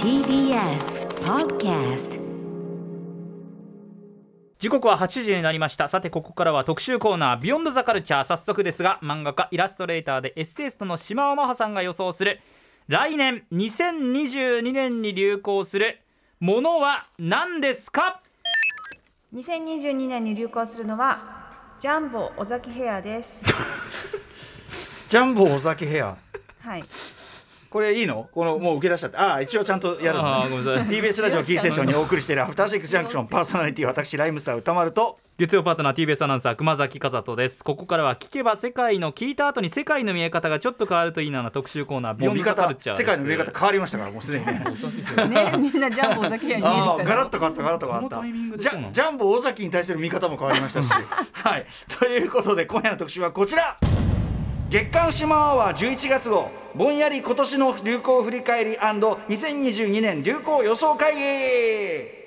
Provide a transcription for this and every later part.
TBS Podcast. 時刻は8時になりました。さてここからは特集コーナービヨンドザカルチャー早速ですが漫画家イラストレーターでエッセイストの島尾真帆さんが予想する来年2022年に流行するものは何ですか？2022年に流行するのはジャンボ尾崎ヘアです。ジャンボ尾崎ヘア。はい。これいいの？このもう受け出しちゃって。ああ一応ちゃんとやるの TBS ラジオキーステーションに お送りしているアフターシックスジャンクションパーソナリティ私ライムスター歌丸と月曜パートナー TBS アナウンサー熊崎和人です。ここからは聞けば世界の聞いた後に世界の見え方がちょっと変わるといいなな特集コーナービヨンドザカルチャー世界の見え方変わりましたからもうすでにね。ね、みんなジャンボ尾崎に見えて。ガラッと変わったガラッと変わった。ジャンボ尾崎に対する見方も変わりましたし。はい。ということで今夜の特集はこちら月刊シマアワー11月号。ぼんやり今年の流行振り返り &2022 年流行予想会議。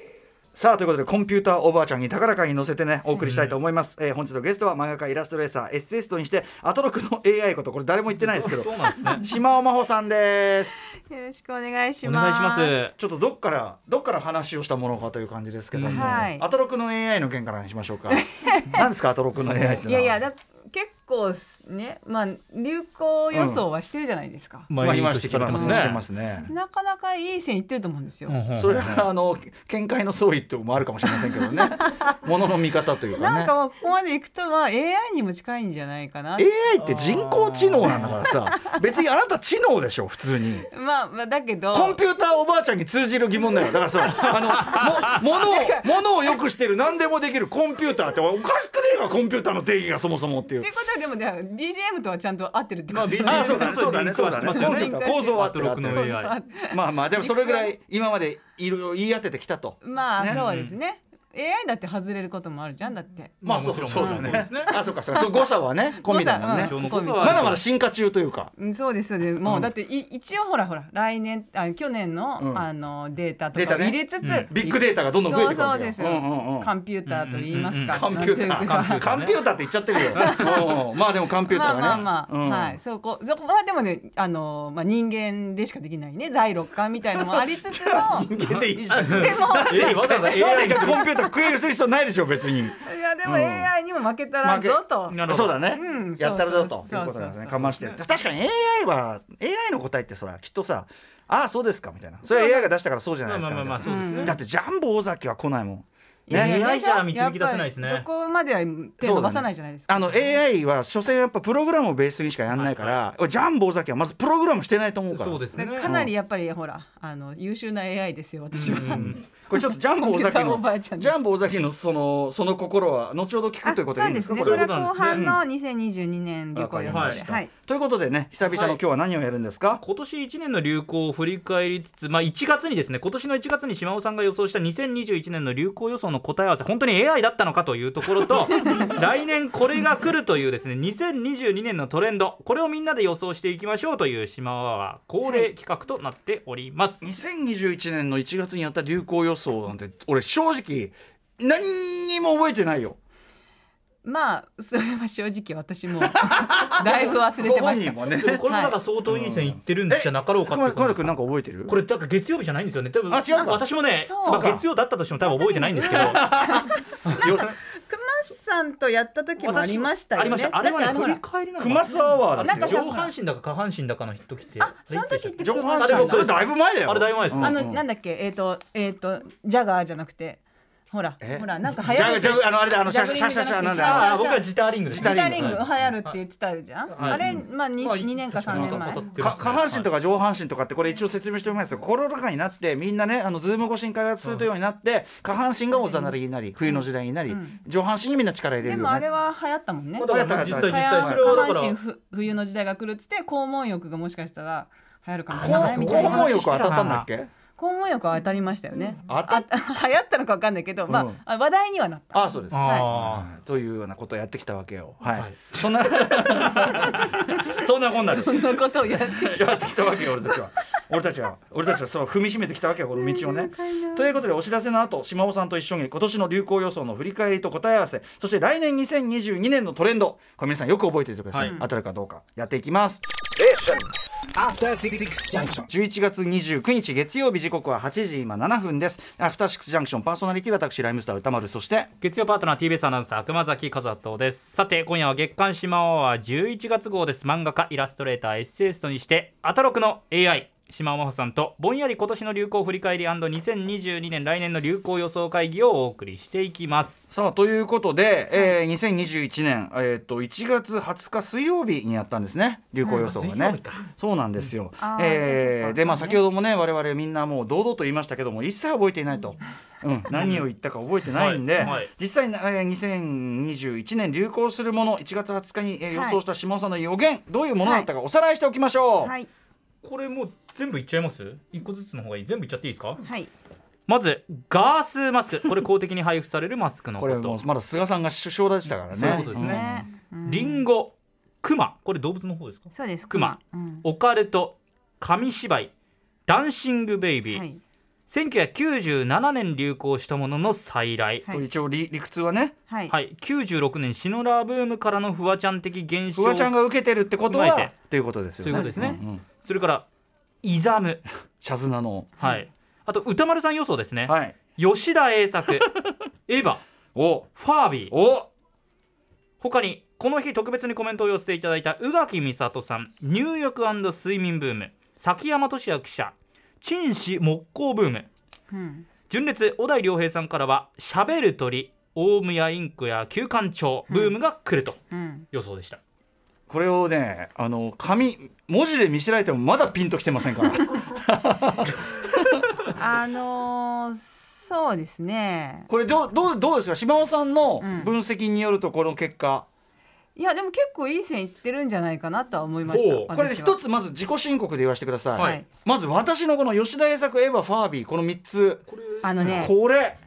さあということでコンピューターおばあちゃんに高らかに乗せてねお送りしたいと思います、えー本日のゲストは漫画家イラストレーサーエッセイストにしてアトロクの AI ことこれ誰も言ってないですけどそうなん。ですね島尾真帆さんです。よろしくお願いしおます。願いします。ちょっとどっからどっから話をしたものかという感じですけども、うんはい。アトロクの AI の件からにしましょうか。何ですかアトロクの AI ってのは。いやいや、だ結構ね、まあ流行予想はしてるじゃないですか。まあ今してきますね。してねますね、なかなかいい線いってると思うんですよ。それはあの見解の相違ってもあるかもしれませんけどね。ものの見方というかね。なんかもうここまで行くとは AI にも近いんじゃないかな。AI って人工知能なんだからさ別にあなた知能でしょ普通に。まあまあだけど。コンピューターおばあちゃんに通じる疑問だよ。だからさ あのもものをものをよくしてる何でもできるコンピューターっておかしくねえかコンピューターの定義がそもそもっていう。ってことはでもね BGM とはちゃんと合ってるってことまあです BGM あそうだねそうだねそうだねますよねコンセプト構造は まあまあでもそれぐらい今までいろいろ言い当ててきたと。ねまあそうですね。AI だって外れることもあるじゃんだって。まあそうもちろんそうだね。そうですね。あそうかそうか。そう誤差はね込みだもんね。まだまだ進化中というか。うんそうですそうですもう、うん。だってい一応ほらほら来年あ去年の、うん。あのデータとか入れつつ、うん。ビッグデータがどんどん増えてくるそうそうです、うんうんうん。コンピューターと言いますか、コンピューターなんていうか。コンピューター。って言っちゃってるよ。まあでもコンピューターがね。まあまあはい。そこそこはでもねあのまあ人間でしかできないね。第六感みたいのもありつつの。人間でいいじゃん。でもえわざわざ AI にコンピューター食えるする必要ないでしょ別にいやでも AI にも負けたらぞと、そうだね、やったらぞとそうそういうことだねかまして確かに AI は AI の答えってそらきっとさああそうですかみたいなそれは AI が出したからそうじゃないですかだってジャンボ尾崎は来ないもんいやいや AI じゃ導き出せないですねそこまでは手伸ばさないじゃないですか、あの AI は所詮やっぱプログラムをベースにしかやんないから、ジャンボ尾崎はまずプログラムしてないと思うからかなりやっぱりほらあの優秀な AI ですよ私は、うんこれちょっとジャンボ尾崎の ジャンボ尾崎のそのその心は後ほど聞くということでいいんですかそうですね。それはは後半の2022年流行予想で、わかりました。ということでね久々の今日は何をやるんですか、今年1年の流行を振り返りつつ、まあ、1月にですね今年の1月に島尾さんが予想した2021年の流行予想の答え合わせ本当に AI だったのかというところと 来年これが来るというですね2022年のトレンドこれをみんなで予想していきましょうという島尾は恒例企画となっております。2021年の1月にやった流行予想なんて俺正直何にも覚えてないよ。まあそれは正直私も だいぶ忘れてました。もね。でもこれもなんか相当いい線いってるんじゃなかろうかってこ君なんか覚えてる？これなんか月曜日じゃないんですよね。多分あ違うか。私もねそうまあ月曜だったとしても多分覚えてないんですけど。さんとやった時もありましたよね。ありましたあれは。ね振り返りなの熊須アワーだなんか上半身だか下半身だかの時ってあその時って上半身それだいぶ前だよ。あれだいぶ前です。かあの、なんだっけ？えっ、とえっ、とジャガーじゃなくてほらえ？ほらなんか流じゃ行るあじゃああのあれだあのシャシャシャシャなんだあ僕はジターリングジタリング。流行るって言ってたじゃん、はい。あれまあ 2, まあ二年か3年前。下半身とか上半身とかってこれ一応説明しておきますよ。コロナ禍になってみんなねあのズーム越しに開発するというようになって下半身がおざなりになり冬の時代になりうん。上半身にみんな力入れでもあれは流行ったもんね。まあだから実際実は際それは下半身ふ冬の時代が来るっつって肛門浴がもしかしたら流行るかもし肛れないみたいな。肛門浴当たったんだっけ？肛門浴は当たりましたよね、当た 流行ったのか分かんないけど、まうん。ああ話題にはなった。ああそうですあはい。というようなことをやってきたわけよ。はい、はい。そんなそんなこんなで。そんなことをやってやってきたわけよ俺たちは。俺たちは俺たちはそう踏みしめてきたわけよこの道をね。ということでお知らせの後島尾さんと一緒に今年の流行予想の振り返りと答え合わせそして来年2022年のトレンド。これ皆さんよく覚えておいてください、はい。当たるかどうかやっていきます。Junction. 11月29日月曜日時刻は8時今7分です。アフターシックスジャンクションパーソナリティ私ライムスター歌丸そして月曜パートナー TBS アナウンサー熊崎和人です。さて今夜は月刊シマアワー11月号です。漫画家イラストレーターエッセイストにしてアタロクの AI 島尾真帆さんとぼんやり今年の流行振り返り &2022 年来年の流行予想会議をお送りしていきます。さあということで、えー、2021年、えー、と1月20日水曜日にやったんですね流行予想がね。そうなんですよ。あーじゃあそっえーでまあ先ほどもね我々みんなもう堂々と言いましたけども一切覚えていないと、うん、何を言ったか覚えてないんで、はいはい。実際、えー、2021年流行するもの1月20日に、えー予はい。想した島尾さんの予言どういうものだったかおさらいしておきましょう。はいこれもう全部いっちゃいます？一個ずつの方がいい？全部いっちゃっていいですか？はい。まずガースマスク。これ公的に配布されるマスクのここれもうとまだ菅さんが首相でしたからね。そういうことですね。ねうん。リンゴクマこれ動物の方ですか？そうですクマうん。オカルト紙芝居。ダンシングベイビー、はい。1997年流行したものの再来、はい。一応理理屈はね。はい。はい、96年シノラーブームからのフワちゃん的現象フワちゃんが受けてるってことはということですよね。そういうことですね。んんそれからイザム、シャズナの。はい、あと歌丸さん予想ですね、はい。吉田栄作。エヴァ。お。ファービー。お。他にこの日特別にコメントを寄せていただいた宇垣美里さん。入浴睡眠ブーム。崎山俊也記者。陳氏木工ブーム。うん。純烈小田井良平さんからはしゃべる鳥オウムやインコや休館長ブームが来るとうん。予想でした、これをねあの紙文字で見せられてもまだピンときてませんから。あのーそうですね。これどうどうどうですか？島尾さんのうん。分析によるとこの結果、いやでも結構いい線いってるんじゃないかなとは思いました。これ一つまず自己申告で言わせてください、はい。まず私のこの吉田栄作エヴァファービーこの3つ。あのねこれ。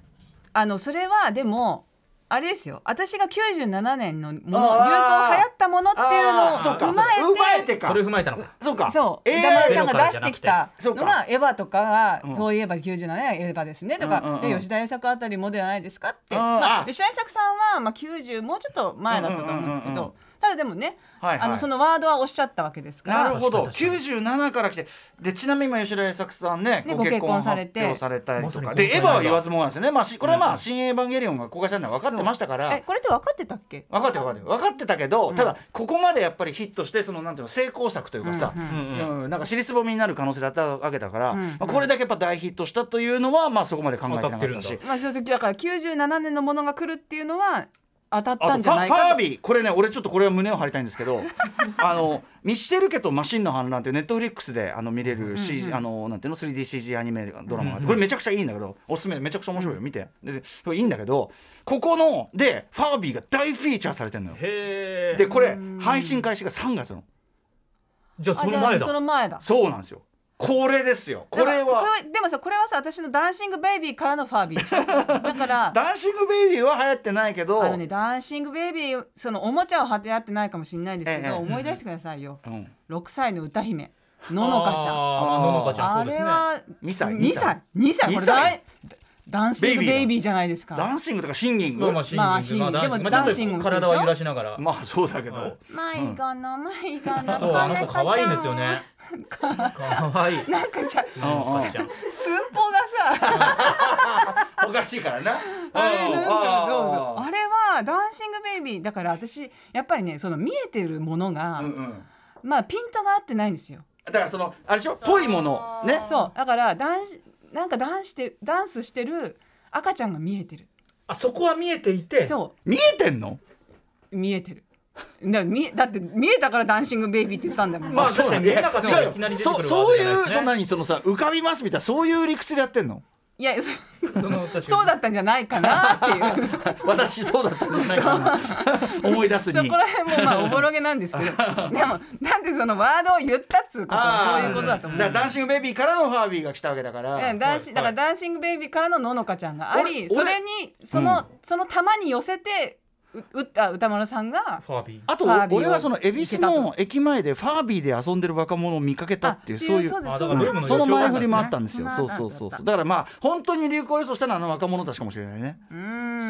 あのそれはでもあれですよ。私が97年のもの流行流行ったものっていうのをあー。そうか。踏まえて踏まえてか。それ踏まえたのか。そうか。そう、歌丸さんが出してきたそうか。のがエヴァとかが、うん。そういえば97年はエヴァですねとか、うんうんうん。で吉田栄作あたりもではないですかって、うん。まあ、あ吉田栄作さんは、まあ、90もうちょっと前だったと思うんですけど、うんうんうんうん。ただでもね、はいはい。あのそのワードはおっしゃったわけですから。なるほど。確かに97から来て。でちなみに今吉田栄作さんねねご結婚婚されて。されたりとか。でエヴァは言わずずもがなですよね、まあ、しこれはまあ「新エヴァンゲリオン」が公開されるのは分かってましたから。えこれって分かってたっけ？分かってる分かってる分かってたけど、ただここまでやっぱりヒットしてそのなんていうの成功作というかさ、うんうんうん。なんか尻すぼみになる可能性だったわけだから、うんまあ、これだけやっぱ大ヒットしたというのはまあそこまで考えてなかったし。当たってるんまあ、そうそうだから97年のものが来るっていうのは当たったんじゃないかとービー。これね俺ちょっとこれは胸を張りたいんですけど あのミシェル家とマシンの反乱っていうネットフリックスであの見れる CG、あのなんていうの？3DCG アニメドラマがあって。これめちゃくちゃいいんだけどおすすめめちゃくちゃ面白いよ。見て。でいいんだけどここのでファービーが大フィーチャーされてるのよ。でこれ配信開始が3月の。じゃああじゃあその前だその前だ。そうなんですよこれですよ。これは。これでもさこれはさ私のダンシングベイビーからのファービー。だから ダンシングベイビーは流行ってないけど。あのねダンシングベイビーそのおもちゃを貼ってやってないかもしれないですけど、ええ思い出してくださいよ。うん。6歳の歌姫。ののかちゃん。あーののかちゃん。あれは2歳2歳。2歳？こ2れ歳 dancing。baby じゃないですか。ダンシングとか singing？まあまあ singing。まあ singing。でも dancing 体は揺らしながら。まあそうだけど、はい迷子の迷子のそうあの子可愛いんですよね。可愛い。なんかさ寸法がさ。おかしいからな。あれなんかどうぞ。ああれは dancing baby。だから私やっぱりねその見えてるものが。まあピントが合ってないんですよ。だからそのあれでしょ？ぽいもの。ね。そう。だからダンスなんかダンスしてダンスしてる赤ちゃんが見えてる。あそこは見えていて？そ見えてんの？う見えてる。だ見えだって見えたからダンシングベイビーって言ったんだもん、まあ確かに見えなかったら違うよ。いきなり出てくるそうそうワードじゃないですねいうそんなにそのさ浮かびますみたいなそういう理屈でやってんの？いやそそのそうだったんじゃないかなっていう 私そうだったんじゃないかな。思い出すにそこ。ら辺もまあおぼろげなんですけど でもなんでそのワードを言ったっつうことはそういうことだと思うダンシングベイビーからのファービーが来たわけだから。えダンシはいだからダンシングベイビーからのののかちゃんがあり俺それにその、その玉に寄せてううった歌丸さんがファービー。あと俺はその恵比寿の駅前でファービーで遊んでる若者を見かけたっていうあそういうそのその前振りもあったんですよ。そうそうそう。そう。だからまあ本当に流行予想したのはあの若者たちかもしれないね。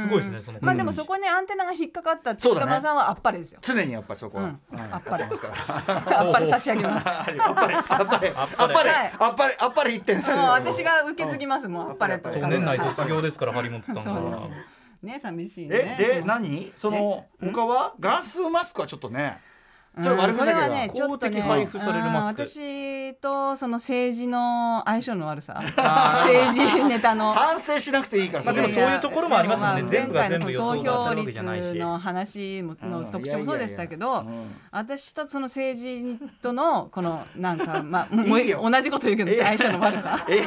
すごいですねそのまあでもそこにアンテナが引っかかったそうだね。北村さんはあっぱれですよ。常にやっぱりそこは、あっぱれあっぱれ。差し上げますあっぱれあっぱれあっぱれ。あっぱれ。あっぱれ。はい。あっぱれ。あっぱれ一点そう私が受け継ぎますもんあっぱれと。年内卒業ですから張本さんそうがですね寂しいね。えで何？その他は？ガスマスクはちょっとねちょっと悪うんふざけがこれはねちょっと公的ね配布されるマスク。うん私とその政治の相性の悪さ。あ政治ネタの。反省しなくていいからまあでもれそういうところもありますもんね。で全部が全部前回のその予想が当たるわ投票けじゃないし。率の話ものうん。特徴もそうでしたけいど私とその政治とのこのなんか まあもういいよ。同じこと言うけど相性の悪さ。え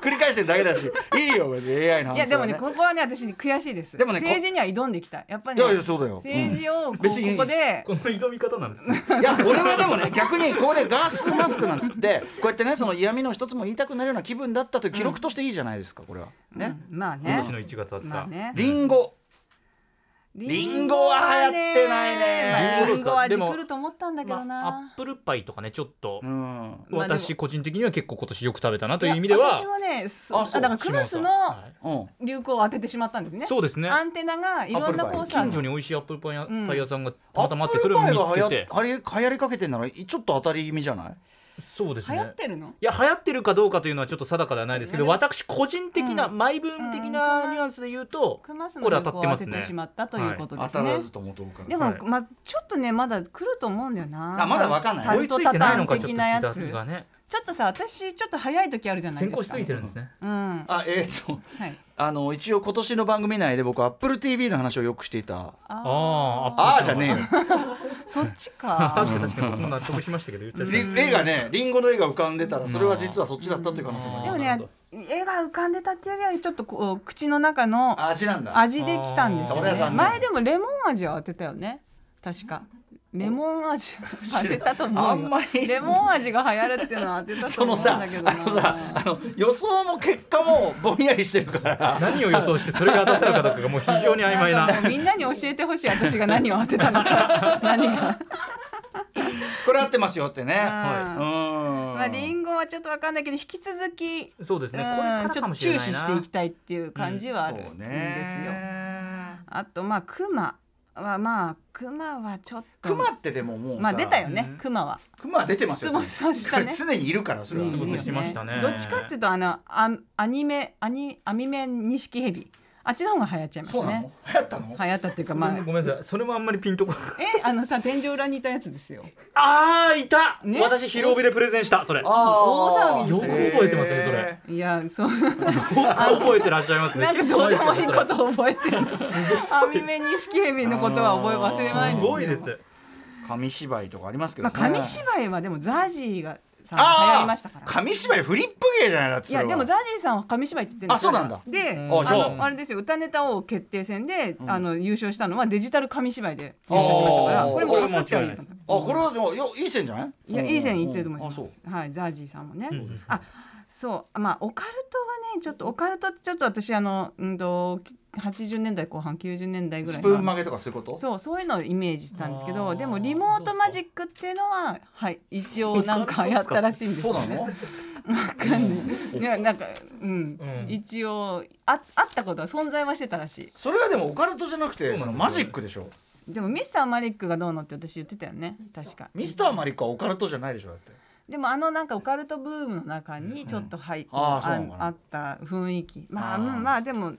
繰り返してるだけだし。いいよ別に。AI の話いやでもねはここはね私悔しいです。でもねこ政治には挑んでいきたい。やっぱりいねやいやそうだよ政治をこう別にここでこの挑み方なんですね いや俺はでもね逆にここでガスマスクなんつってこうやってねその嫌味の一つも言いたくなるような気分だったという記録としていいじゃないですかこれは。ね。うん。まあね今年の1月20日、まあねリンゴリンゴは流行ってないね。まあリンゴはでも来ると思ったんだけどまあ、アなップルパイとかねちょっと、うん。私個人的には結構今年よく食べたなという意味いやでは。私もねそあだからクラスの流行を当ててしまったんですね。そうですね。アンテナがいろんなこうさ近所に美味しいアップルパイ屋,、うん。パイ屋さんがたまたまあって。それを見パイが流行つけてあれ流行りかけてんならちょっと当たり気味じゃない？そうですね。流行ってるの？いや流行ってるかどうかというのはちょっと定かではないですけど、うん私個人的な、うん。マイブーム的なニュアンスで言うと、クマスのこれ当たってますね。てしまったということ当ですね、たらずとも遠から。でも、はい。まあちょっとねまだ来ると思うんだよな。あまだわかんない。タ追いついてないのかちょっと的なやつ。時代がねちょっとさ私ちょっと早い時あるじゃないですか。先行しすぎてるんですね。うん。あえっ、とはい。あの一応今年の番組内で僕アップル TV の話をよくしていた。あああじゃねえよ。そっちあか。確かに納得しましたけど言っちゃった。り絵がねリンゴの絵が浮かんでたらそれは実はそっちだったという可能性もある。でもね絵が浮かんでたっていうよりはちょっっとこう口の中の味なんだ味できたんですよね。前でもレモン味を当てたよね。確かレモン味 当てたと思うよ。あんまり。レモン味が流行るっていうのは当てたと思うんそのさだけどな。あのさあの予想も結果もぼんやりしてるから。何を予想してそれが当たったのかどうかがもう非常に曖昧な。みんなに教えてほしい私が何を当てたのか。何が。これ合ってますよってね。はうん。まあリンゴはちょっとわかんないけど引き続きそうですね。これかちょかっと注視していきたいっていう感じはあるんですそうよ。ね。あとまあクマはまあクマはちょっと。クマってでももうさまあ出たよね、うん。クマは。クマは出てますよ出没したね。常にいるからそれは。出没しましたね。どっちかっていうとあのアアニメアニアニメ錦蛇あっちの方が流行っちゃいましそうなの？たね。流行ったの？流行ったっていうかまあ。ごめんなさい。それもあんまりピンとこない。えあのさ天井裏にいたやつですよ。あーいた、ね？私広帯でプレゼンしたそれ。よ大騒ぎでくした覚えてますねそれ。いやそう。く覚えてらっしゃいますね。なんかどうでもいいことを覚えてる。アニメ錦蛇のことは覚え忘れないんすですよ。ごいです。紙芝居とかありますけどまあね紙芝居はでもザージーがさ流あー行りましたから。紙芝居フリップ芸じゃないだっていやでもザージーさんは紙芝居って言ってるんですあそうなんだ。で、うん。あのあれですよ歌ネタ王決定戦で、あの優勝したのはデジタル紙芝居で優勝しましたからこれもかすってはいいこれも間違いないですあこれはでもいやいい線じゃない？いやいい線いってると思いまあそう。す。はいザージーさんもね。そうですあそうまあオカルトはねちょっとオカルトってちょっと私あのうんと80年代後半90年代ぐらいのスプーン曲げとかそういうこと？そうそういうのをイメージしたんですけどでもリモートマジックっていうのははい一応なんかやったらしいんですよね。そうなの？わかんない。いやなんかうん、うん。一応ああったことは存在はしてたらしい。それはでもオカルトじゃなくてそのマジックでしょ？でもミスターマリックがどうのって私言ってたよね確か。ミスターマリックはオカルトじゃないでしょだって。でもあのなんかオカルトブームの中にちょっと入って、うなのかな。あった雰囲気。まあまあでも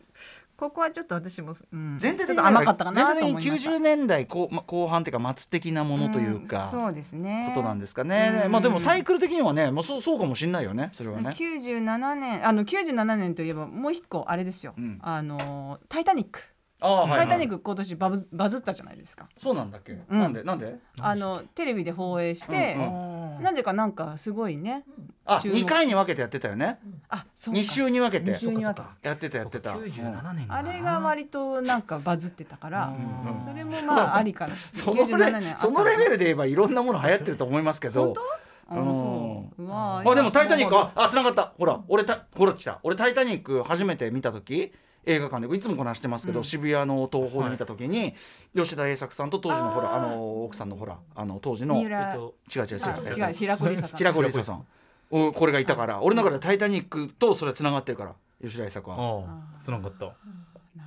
ここはちょっと私も、うん、全体っと甘かったかなと全思いました。体的に90年代後ま後半っていうか末的なものというか、んそうですね。ことなんですかね、うん。まあでもサイクル的にはねもうそうそうかもしれないよねそれはね。97年あの97年といえばもう一個あれですよ、うん。あのタイタニック、ああタイタニック今年バブバズったじゃないですか。そうなんだっけ、ん。なんで？なんで？あのテレビで放映して、うんなぜかなんかすごいね。あ注目。2回に分けてやってたよね。あそうか。2週に分けて。二週に分けて。やってたやってた。97年あれが割となんかバズってたからうんそれもまあありかな。その97レ年そのレベルルで言えばいろんなもの流行ってると思いますけど。本当？あそう。うわあでも「タイタニック」ああ繋がった。ほら俺たほら来た。俺「タイタニック」初めて見た時映画館でいつもこなしてますけど、渋谷の東宝に見た時に、吉田栄作さんと当時のほらあの奥さんのほらあの当時の違う三浦。えっと違う違うあ違う平子梨沙さん平子梨沙さんおこれがいたから。俺の中で「タイタニック」とそれは繋がってるから吉田栄作は。ああつながった。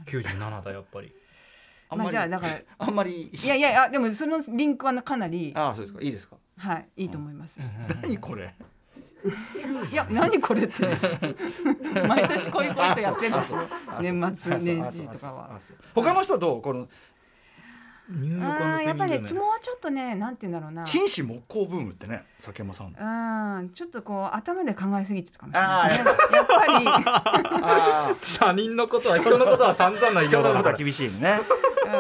97だやっぱり。まああんまりじゃあだから あんまり。いやいやいやでもそのリンクはかなりああそうですか。いいですか？はいいいと思います。何これ？いや何これって。毎年こういうことやってるんですよ。年末年始とかは。他の人はどう？この入浴あーやっぱりね。もうちょっとねなんて言うんだろうな。禁止木工ブームってね崎山さんうんちょっとこう頭で考えすぎてたかもしれないですね。やっぱり。あ他人のことは人のことは散々なあ言い人のことは方だから厳しいね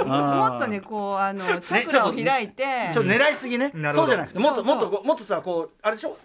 もっとねこうあのチャクラを開いて。ちょっと狙いすぎね、そうじゃなくてもっともっとこうもっとさこうあれでしょ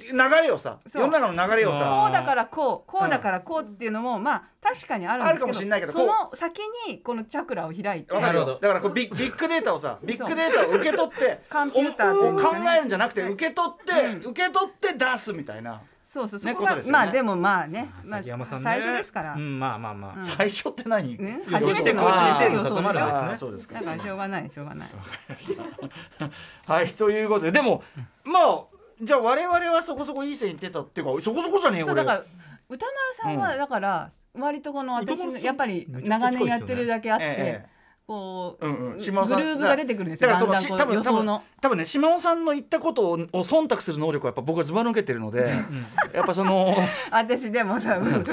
流れをさ世の中の流れをあさ。こうだからこうこうだからこうっていうのもまあ確かにあるんですけどあるかもしれないけどその先にこのチャクラを開いて。だからこうビッビッグデータをさビッグデータを受け取ってコンピューター考えるんじゃなくて受け取って、受け取って出すみたいな、そうそうそねこが、まあでもまあね、まあ、最初ですから、うんまあまあまあ、うん。最初って何、ね初めてのあー予想でしょあーそうですか。だからしょうがないしょうがない。はいということででもまあじゃあ我々はそこそこいい線いってたっていうかそこそこじゃねえそうだから歌丸さんはうん。だから割とこの私やっぱり長年やってるだけあって、ええこう、うんうん。グルーブが出てくるんですよ。だからそのし多分多多分ね島尾さんの言ったことをを忖度する能力はやっぱ僕はずば抜けてるので、やっぱその 私でもさ、うん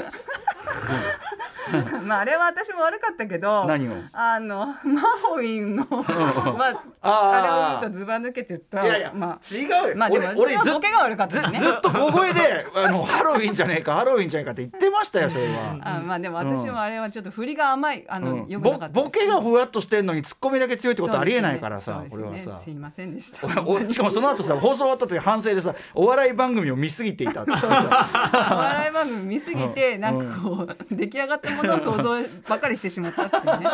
まああれは私も悪かったけど何を？あのマホウィンのまああー。あれを言うとずば抜けてたいやいや、まあ違うよ、まあでも俺ずボケが悪かっずたね。ずっと小声であのハロウィンじゃねえかハロウィンじゃねえかって言ってましたよそれは。あまあでも私もあれはちょっと振りが甘いあの、うん。よくなボかったボケがふわっとしてんのにツッコミだけ強いってことありえないからさ、これはさ。すいませんでした。しかもその後さ放送終わった時反省でさお笑い番組を見すぎていたってさ。お笑い番組見すぎて、なんかこう出来上がったものを想像ばかりしてしまったっていうね。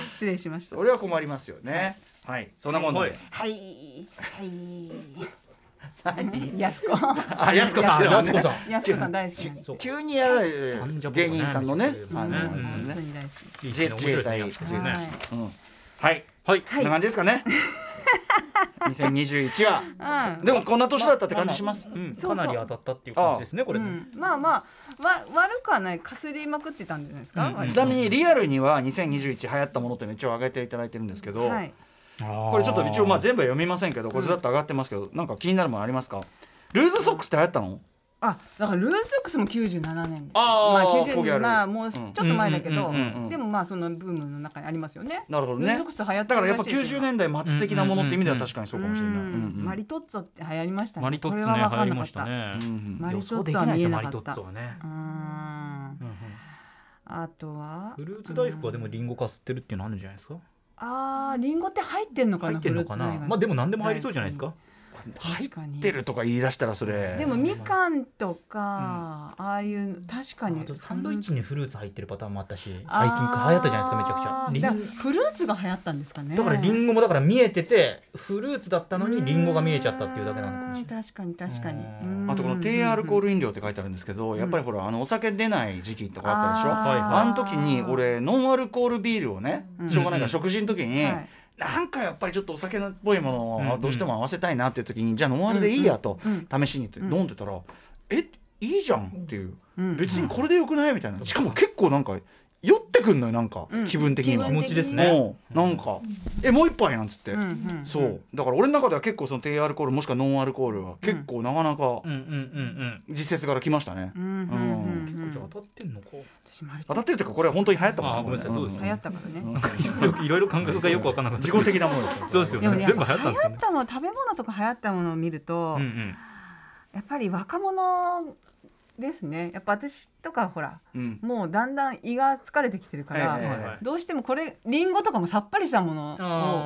失礼しました。俺は困りますよね。はい。そんなもんで、はい。はい。はい。やすこ。あやすこさんやすこさん。やすこさん大好きなんです。そう。急にや芸ね人さんのね。あのうん。本あれですよね当に大好きいいですね面白いですねやすこさんね。はいうんはい。はいこんな感じですかね2021は。うん。でもこんな年だったって感じします。かなり当たったっていう感じですねこれね。うん、まあまあわ悪くはないかすりまくってたんじゃないですか、ちなみにリアルには2021流行ったものというのを一応上げていただいてるんですけど、はい。これちょっと一応まあ全部は読みませんけどこれずっと上がってますけど、なんか気になるものありますか？ルー。ズソックスって流行ったのあだからルーズソックスも97年あーまあこげある。90まあもうちょっと前だけど、でもまあそのブームの中にありますよね。なるほどね。ルーズソックス流行ってだからやっぱるらしいですよ。90年代末的なものって意味では確かにそうかもしれない、マリトッツォって流行りましたね。マリトッツォね流行りましたね。マリトッツォは見えなかった。マリトッツォはね。うーん。うんうん。あとは？フルーツ大福はでもリンゴかすってるっていうのあるんじゃないですか？あーリンゴって入ってんのかな？入ってんのかな？まあでも何でも入りそうじゃないですか？入ってるとか言い出したらそれ。でもみかんとか、ああいう確かに。あとサンドイッチにフルーツ入ってるパターンもあったし最近流行ったじゃないですかめちゃくちゃ。リンだからフルーツが流行ったんですかね。だからリンゴもだから見えててフルーツだったのにリンゴが見えちゃったっていうだけなのかもしれない。うん確かに確かに。あとこの低アルコール飲料って書いてあるんですけど、やっぱりほらあのお酒出ない時期とかあったでしょ？あー。はいあの時に俺ノンアルコールビールをね、うん。しょうがないから食事の時に、はいなんかやっぱりちょっとお酒っぽいものうんうん。をどうしても合わせたいなっていう時に、じゃあノンアルでいいやとうん試しにって飲んでたら、えいいじゃんっていう、うん。別にこれでよくない？みたいな。しかも結構なんか酔ってくんのよなんか、うん。気分的には。気持ちですね。もうなんか、えもう一杯なんつって、うんうんそう。だから俺の中では結構その低アルコールもしくはノンアルコールは結構なかなかうんうんうん実説から来ましたね、うんうんうんううんうんじゃあ当たってんのか。当たってるっていうかこれは本当に流行ったものあごめんなさいそうですね。流行ったからねいろいろ感覚がよくわからなかった自己的なものですよ。そうですよねね全部流行ったんですよね。流行ったもの食べ物とか流行ったものを見ると、やっぱり若者ですね。やっぱ私とかほらうん。もうだんだん胃が疲れてきてるから、はいはいはいはい。どうしてもこれリンゴとかもさっぱりしたもの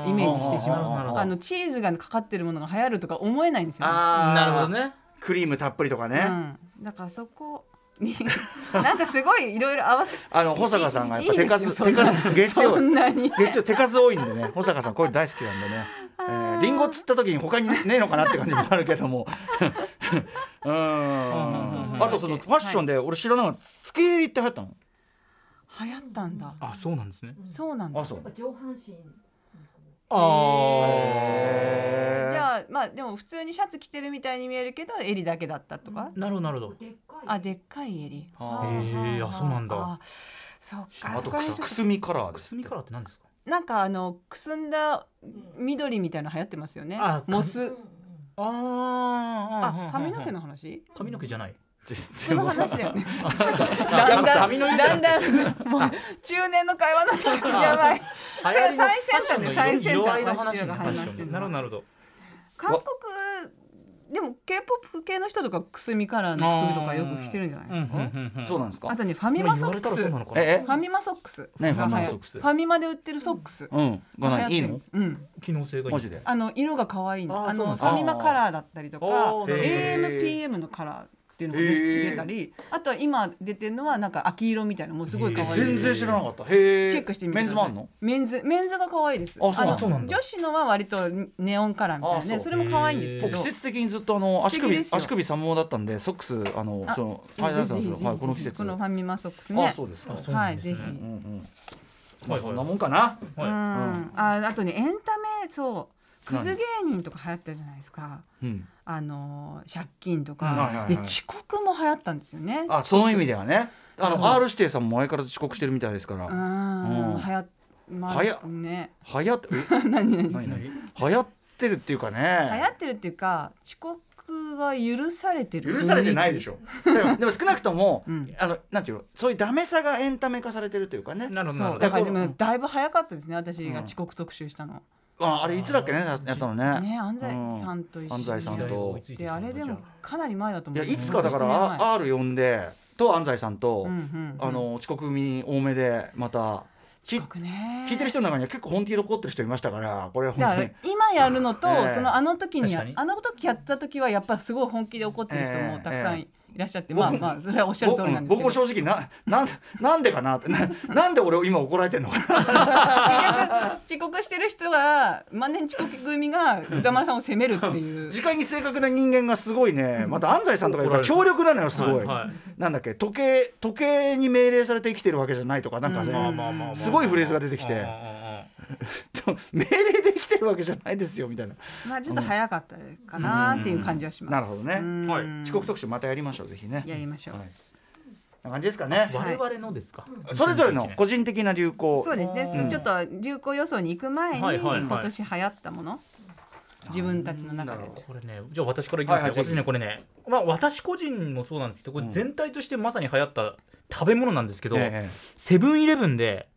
をイメージしてしまう。あのチーズがかかってるものが流行るとか思えないんですよ、ね。なるほどね。クリームたっぷりとかね、うん、だからそこに なんかすごいいろいろ合わせあの保坂さんがやっぱ手数手数月曜月曜手数多いんでね。保坂さんこれ大好きなんでね、えー、リンゴ釣った時に他にねえのかなって感じもあるけども。うん。あとそのファッションで俺知らなかった。つけ襟って流行ったの？流行ったんだ。あそうなんですね。そうなんだ。あそう。上半身へー。じゃあまあでも普通にシャツ着てるみたいに見えるけど襟だけだったとか、なるほどなるほど。でっかいあでっかい襟。はあへーあそうなんだ。あそうかあとくすみカラーですくすみカラーって何ですか？なんかあのくすんだ緑みたいなの流行ってますよね。あモス。ああ髪の毛の話？髪の毛じゃない。その話だよね。あだんだんだんだんもう中年の会話になってるやばい。流行りの最先端で最先端の話マッシュが話してるのなるほどなるほど。韓国でも K-POP 系の人とかくすみカラーの服とかよく着てるんじゃないですか？そうなんですか？あとねファミマソックス。ファミマソックス。ファミマソックスファミマで売ってるソックス。うん。い？いいの？うん。機能性がいい。マジで？あの色が可愛いの。あのファミマカラーだったりとか AMPM のカラーっていうのが出てたりあとは今出てるのはなんか秋色みたいなもうすごい可愛い全然知らなかった。へえチェックしてみてメンズもあんの？メンズメンズが可愛いです。あそうなん女子のは割とネオンカラーみたいなねそれも可愛いんですけど。僕季節的にずっとあの足首足首三毛だったんでソックスあのあそのぜはいなんですひぜひぜひはいこの季節。このファミマソックスね。あそうですか。そうなはいぜひ。うんうんはいはいまあそんなもんかな。うはいん。ああとねエンタメそうクズ芸人とか流行ったじゃないですか。うん。あの借金とうん。はいはいはい。かで遅刻も流行ったんですよね。あその意味ではね。あの R 指定さんも相変わらず遅刻してるみたいですから。うん。うん。流行っまあはやね流行ってえ？何 何？何？何流行ってるっていうか流ね行ってるっていうか遅刻が許されてる許されてないでしょ。でもでも少なくとも、うん。あのなんていうのそういうダメさがエンタメ化されてるというかね。なるほどなるほど。そう。だからでだいぶ早かったですね私が遅刻特集したの、ああれいつだっけねやったのね。ね安西さんと一緒に安西さんと。であれでもかなり前だとい思うやいつかだから17年前。あ R 呼んでと安西さんと、うんうんうん。あの遅刻組多めでまたき遅刻ね。聞いてる人の中には結構本気で怒ってる人いましたからこれ本当に。今やるのと、ええ。そのあの時にあの時やった時はやっぱすごい本気で怒ってる人もたくさんえいらっしゃって、まあまあそれはおっしゃる通りなんですけど。僕も正直ななんなんでかなってななんで俺今怒られてんのかな。結局遅刻してる人が万年遅刻組が歌丸さんを責めるっていう。時間に正確な人間がすごいね。また安西さんとかやっぱ強力なのよすごい、はいはい。なんだっけ時計時計に命令されて生きてるわけじゃないとかなんかね、すごいフレーズが出てきて。命令で生きてるわけじゃないですよみたいな。まあちょっと早かったかなっていう感じはします。なるほどねうん。はい。遅刻特集またやりましょうぜひね。やりましょう。はい。な感じですかね。我々のですか？それぞれの個人的な流行。そうですね、うん。ちょっと流行予想に行く前に、はいはいはい。今年流行ったもの。自分たちの中で。これねじゃあ私からいきますよ、はいはいぜひ。私ねこれねまあ私個人もそうなんですけどこれ全体としてまさに流行った食べ物なんですけど、え。セブンイレブンで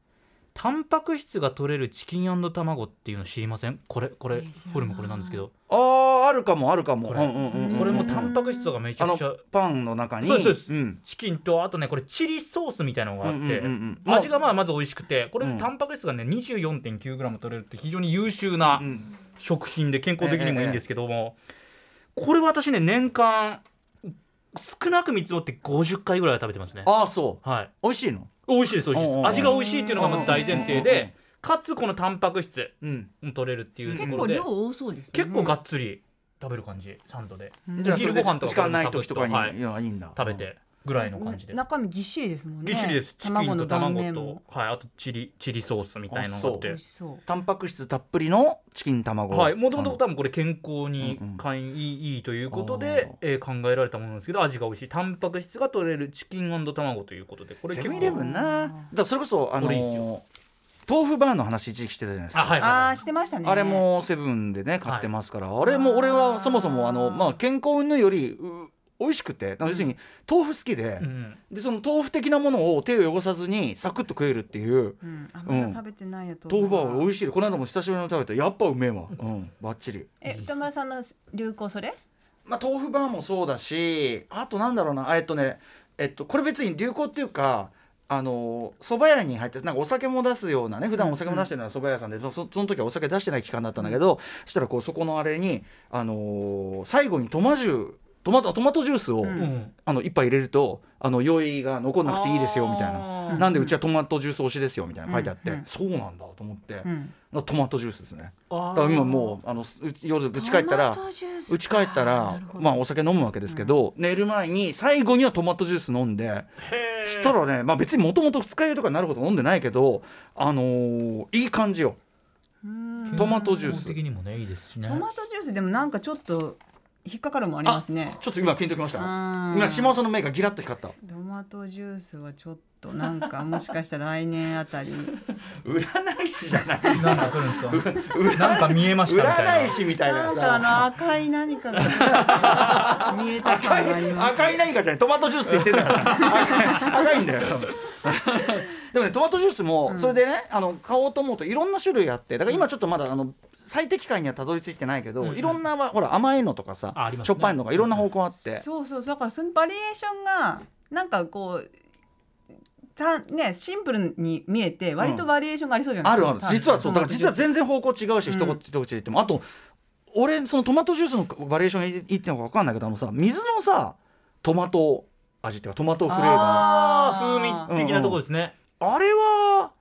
タンパク質が取れるチキン卵っていうの知りません？これこれえー知らない。フォルムこれなんですけど。あああるかもあるかも。これ。うんうんうんうんこれもタンパク質がめちゃくちゃパンの中に？そうですそうです。ん。チキンとあとねこれチリソースみたいなのがあって、うんうんうんうん。味がまあまず美味しくてこれタンパク質がね 24.9g 取れるって非常に優秀なうん。食品で健康的にもいいんですけども、これ私ね年間少なく見積もって50回ぐらいは食べてますねああそうはい美味しいの美味しいです美味しいです。味が美味しいっていうのがまず大前提でかつこのタンパク質うん。も取れるっていうと結ころで構量多そうです。結構がっつり食べる感じサンドで。うん。じゃあそれで昼ご飯とか時間ない時とかにいいんだ。食べてぐらいの感じで。中身ぎっしりですもんね。ぎっしりです。チキンと卵とはい。あとチリチリソースみたいなのがあっあて。タンパク質たっぷりのチキン卵。はい、もともと多分これ健康にうんうん。寛いいいいということあでー、えー考えられたものなんですけど味が美味しい。タンパク質が取れるチキン卵ということでこれ結構。ドセブンイレブンな。だそれこそあのこれいいっすー豆腐バーの話一時期してたじゃないですか。あはいはいはい。してましたね。あれもセブンでね買ってますから、あれも俺はそもそもあの、まあ、健康云々よりう美味しくて要するに豆腐好きで,、うんでその豆腐的なものを手を汚さずにサクッと食えるっていう。うん。あまだ食べてないやと。豆腐バー美味しい。でこの間も久しぶりに食べてやっぱうめえわ。うん。バッチリ。え歌丸さんの流行それ？まあ、豆腐バーもそうだしあとなんだろうな。えっとねえっとこれ別に流行っていうかあの蕎麦屋に入ってなんかお酒も出すようなね普段お酒も出してるような蕎麦屋さんで、そその時はお酒出してない期間だったんだけど、そしたらこうそこのあれに、あのー最後にトマジュトマトトマトジュースを、うん。うんあの一杯入れるとあの酔いが残んなくていいですよみたいな。なんでうちはトマトジュース推しですよみたいな書いてあって、うん。うんそうなんだと思って、うん。トマトジュースですね。だから今もうあのすうち夜うち帰ったらうち帰ったらまあお酒飲むわけですけど、寝る前に最後にはトマトジュース飲んでしたらね、まあ、別にもともと二日酔いとかになるほど飲んでないけど、あのーいい感じよ。うん。トマトジュース。健康的にもねいいですしね。トマトジュースでもなんかちょっと引っかかるもんありますね。ちょっと今ピンときました。うん。今島尾さんの目がギラッと光った。トママトジュースはちょっとなんかもしかしたら来年あたり。占い師じゃない。なんか来るんですか？なんか見えましたみたいな。占い師みたいななんかあのさ赤い何かが 見えた赤感がありいます。赤い何かじゃない。トマトジュースって言ってんだから。赤い赤いんだよ。でもねトマトジュースもそれでね、あの買おうと思うといろんな種類あって。だから今ちょっとまだあの最適解にはたどり着いてないけど、うんうん。いろんなほら甘いのとかさ、ね。しょっぱいのとかいろんな方向あって、そうそうだからそのバリエーションがなんかこうたねシンプルに見えて割とバリエーションがありそうじゃない？あるですか、ある実はそう。だから実は全然方向違うし、うん。一口一口で言っても。あと俺そのトマトジュースのバリエーションがいいってのか分かんないけどあのさ水のさトマト味っていうかトマトフレーバー。ああーー風味的なところですね、あれは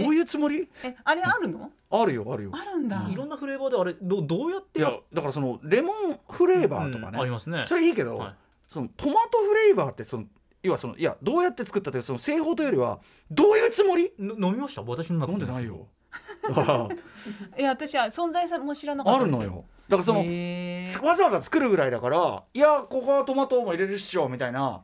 どういうつもり？えあれあるの？あるよあるよ。あるんだ、いろんなフレーバーであれどどうやっていやだからそのレモンフレーバーとかね、うんありますね。それいいけど、はい。そのトマトフレーバーってその要はそのいやどうやって作ったってその製法というよりはどういうつもり？の飲みました？私の中飲んでないよ。あ いや私は存在さも知らなかったです。るのよ。だからそのわざわざ作るぐらいだからいやここはトマトも入れるっしょみたいな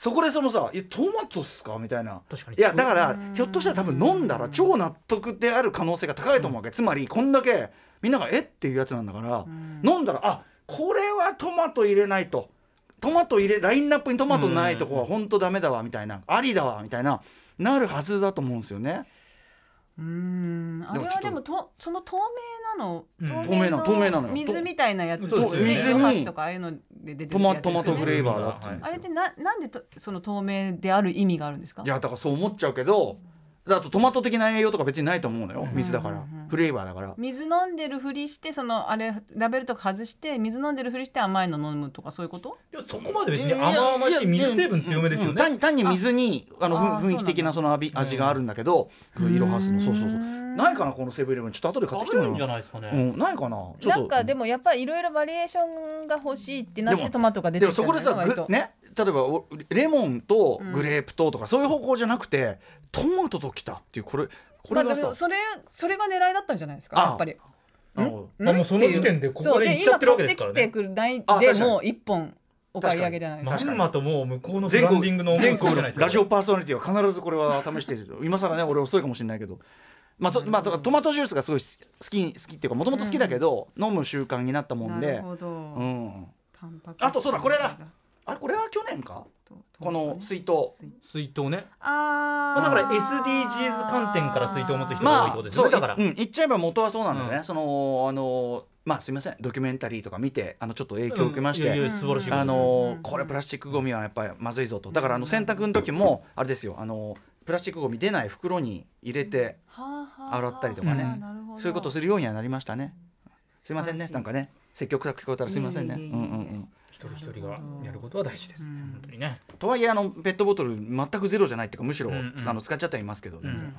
そこでそのさ「いやトマトっすか?」みたいな。確かに。いやだからひょっとしたら多分飲んだら超納得である可能性が高いと思うわけ、つまりこんだけみんなが「え？っ?」ていうやつなんだから、飲んだらあこれはトマト入れないと。トマト入れラインナップにトマトないとこは本当ダメだわみたいな。ありだわみたいな。なるはずだと思うんですよね。うーん。あれはでもとその透明なの、うん。透明なの透明なのよ。水みたいなやつ？そうですよね。水にとかああいうので出てトるやつ？ですよねマトマトフレーバーだって言うんですよ。あれってななんでとその透明である意味があるんですか？いやだからそう思っちゃうけどあとトマト的な栄養とか別にないと思うのよ水だから、うんうんうん。フレーバーだから。水飲んでるふりしてそのあれラベルとか外して水飲んでるふりして甘いの飲むとかそういうこと？いやそこまで別に甘々しい水成分強めですよね。うん単に単に水にあの雰囲気的なその味味があるんだけど、色はすのそうそうそう。ないかなこのセブンイレブン。ちょっと後で買ってきてもらあるんじゃうないですかね、うん、ないかな。ちょっと。なんかでもやっぱりいろいろバリエーションが欲しいってなってトマトが出でてきたんもそこでさね例えばおレモンとグレープととか、そういう方向じゃなくてトマトときたっていうこれこれまあがさ、でもそれそれが狙いだったんじゃないですか？あやっぱり。あもうその時点でここで行っちゃってるわけですからね。そう今買ってきてくるないでもう一本お買い上げじゃないですか。まんまともう向こうのブ全ランディングの国全国ラジオパーソナリティは必ずこれは試してる。今更ね俺遅いかもしれないけど。まあとまあ、とトマトジュースがすごい好き好きっていうかもともと好きだけど、飲む習慣になったもんで。なるほど。うん、タンパク質あとそうだこれだあれこれは去年か？この水筒。水筒。ね。あだから SDGs 観点から水筒を持つ人が多いってことですよね、だから、うん、言っちゃえば元はそうなんだよね、うん。そのあのまあすみません。ドキュメンタリーとか見てあのちょっと影響を受けまして、あよ。のこれプラスチックごみはやっぱりまずいぞと。だからあの洗濯の時もあれですよ。あのプラスチックごみ出ない袋に入れてはあはあ洗ったりとかね。あーなるほど。そういうことをするようにはなりましたね。すいませんね。なんかね積極臭く聞こえたらすいませんね。うんうんうん一人一人がやることは大事です、うん。本当にね。とはいえあのペットボトル全くゼロじゃないっていうかむしろ、うんうん。あの使っちゃってはいますけど全然、うん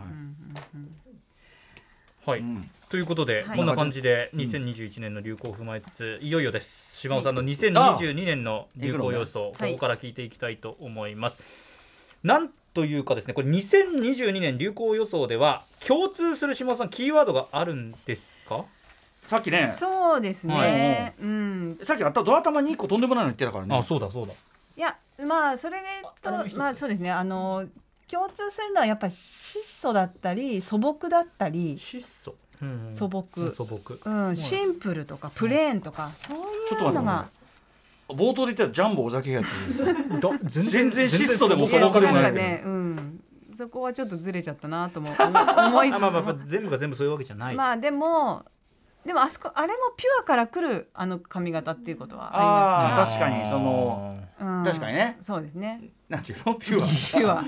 はい。はい、うん。ということで、はい。こんな感じで2021年の流行を踏まえつつ、いよいよです。島尾さんの2022年の流行予想、はいここから聞いていきたいと思います、なんというかですねこれ2022年流行予想では共通する島尾さんキーワードがあるんですか？さっきね。そうですはい。ね。うん。さっきあったドア玉に1個とんでもないの言ってたからね。あそうだそうだ。いやまあそれとまあそうですね。あの共通するのはやっぱり質素だったり素朴だったり、質素、うん素朴。うん素朴。うん、シンプルとかプレーンとかそうちょっと待っていうのが冒頭で言ったらジャンボ尾崎がやってるんですよ。だ全然質素でも素朴でもない。なんかね、うん、そこはちょっとずれちゃったなとも思思いつつ。あ まあまあまあ全部が全部そういうわけじゃない、まあでもでもあそこあれもピュアから来るあの髪型っていうことはあああ確かにそのります、うん、確かにね。そうですね。なんていうの？ピュア。ピュア。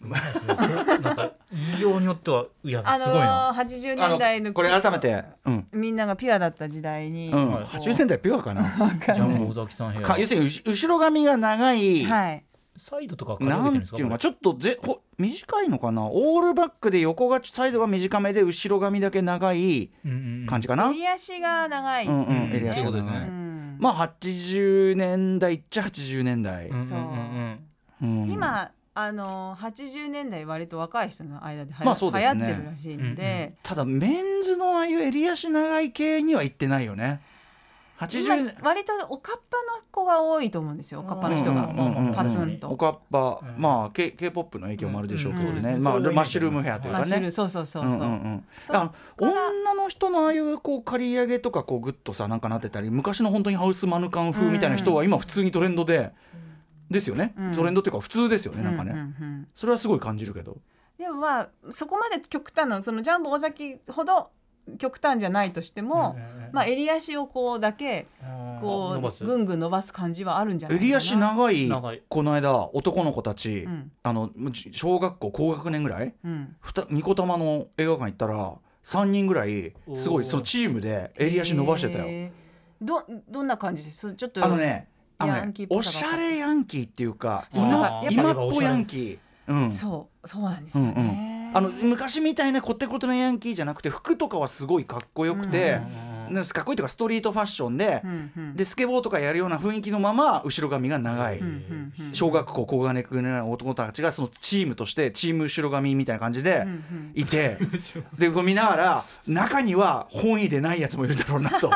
なんか言いようによってはいやあすごいな、のー、80あ年代ののこれ改めて。うん。みんながピュアだった時代に、うん。はい80年代ピュアかな。ジャンボ尾崎さん要するに後後ろ髪が長いはいサイドとかなんていうのかちょっとぜほ短いのかな？オールバックで横がサイドが短めで後ろ髪だけ長い感じかな、うん襟足が長い、うんうん襟足が長い、そうですね。うんまあ80年代っちゃ80年代、うんうんうんうん。今あのー、80年代割と若い人の間ではやまあそうですね。流行ってるらしいんで、ただメンズのああいう襟足長い系には行ってないよね80今割とおかっぱの子が多いと思うんですよおかっぱの人が。パツンと。おかっぱ、うん。まあ K p o p の影響もあるでしょうけどね、うんまあ、マッシュルームヘアというかね。マッシュル。そうそうそうそう。うんうん女の人のああいうこう刈り上げとかこうグッとさなんかなってたり昔の本当にハウスマヌカン風みたいな人は今普通にトレンドで、ですよね、うん。トレンドっていうか普通ですよねなんかね、うんうん。うんそれはすごい感じるけど。でもまあそこまで極端なそのジャンボ尾崎ほど極端じゃないとしても、まあ襟足をこうだけこうぐんぐん伸ばす感じはあるんじゃないかな。襟足長いこの間男の子たち、うん。あの小学校高学年ぐらい？うん。ふたニコ玉の映画館行ったら3人ぐらいすごいそのチームで襟足伸ばしてたよ。どどんな感じです？ちょっとあのねあのおしゃれヤンキーっていうか今今っぽヤンキー。うん。そうそうなんですよね。あの昔みたいなコテコテのヤンキーじゃなくて服とかはすごいかっこよくて、ねかっこいいというかストリートファッションで、うんうんでスケボーとかやるような雰囲気のまま後ろ髪が長い、うんうんうん小学校高金くな男たちがそのチームとしてチーム後ろ髪みたいな感じでうんうん。いて、でこう見ながら中には本意でないやつもいるだろうなと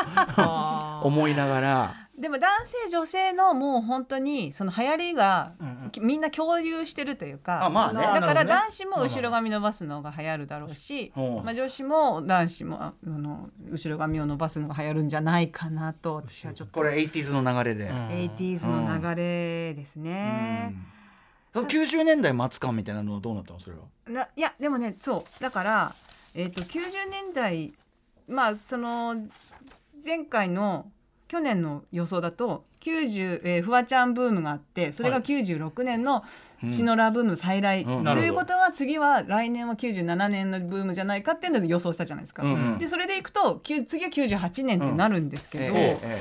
思いながら。でも男性女性のもう本当にその流行りがきみんな共有してるというか、あまあね。だから男子も後ろ髪伸ばすのが流行るだろうし、うんまあ、女子も男子もああの後ろ髪を伸ばすのが流行るんじゃないかなと私はちょっと。これ 80s の流れで、80s の流れですね。うん。90年代末感みたいなのはどうなったのそれは？ないやでもねそう。だから、えー、と90年代まあその前回の去年の予想だと90、えーフワちゃんブームがあってそれがはい。96年のシノラブーム再来、うん。ということは次は来年は97年のブームじゃないかっていうので予想したじゃないですか。うんうん。でそれでいくと次は98年ってなるんですけど、えええ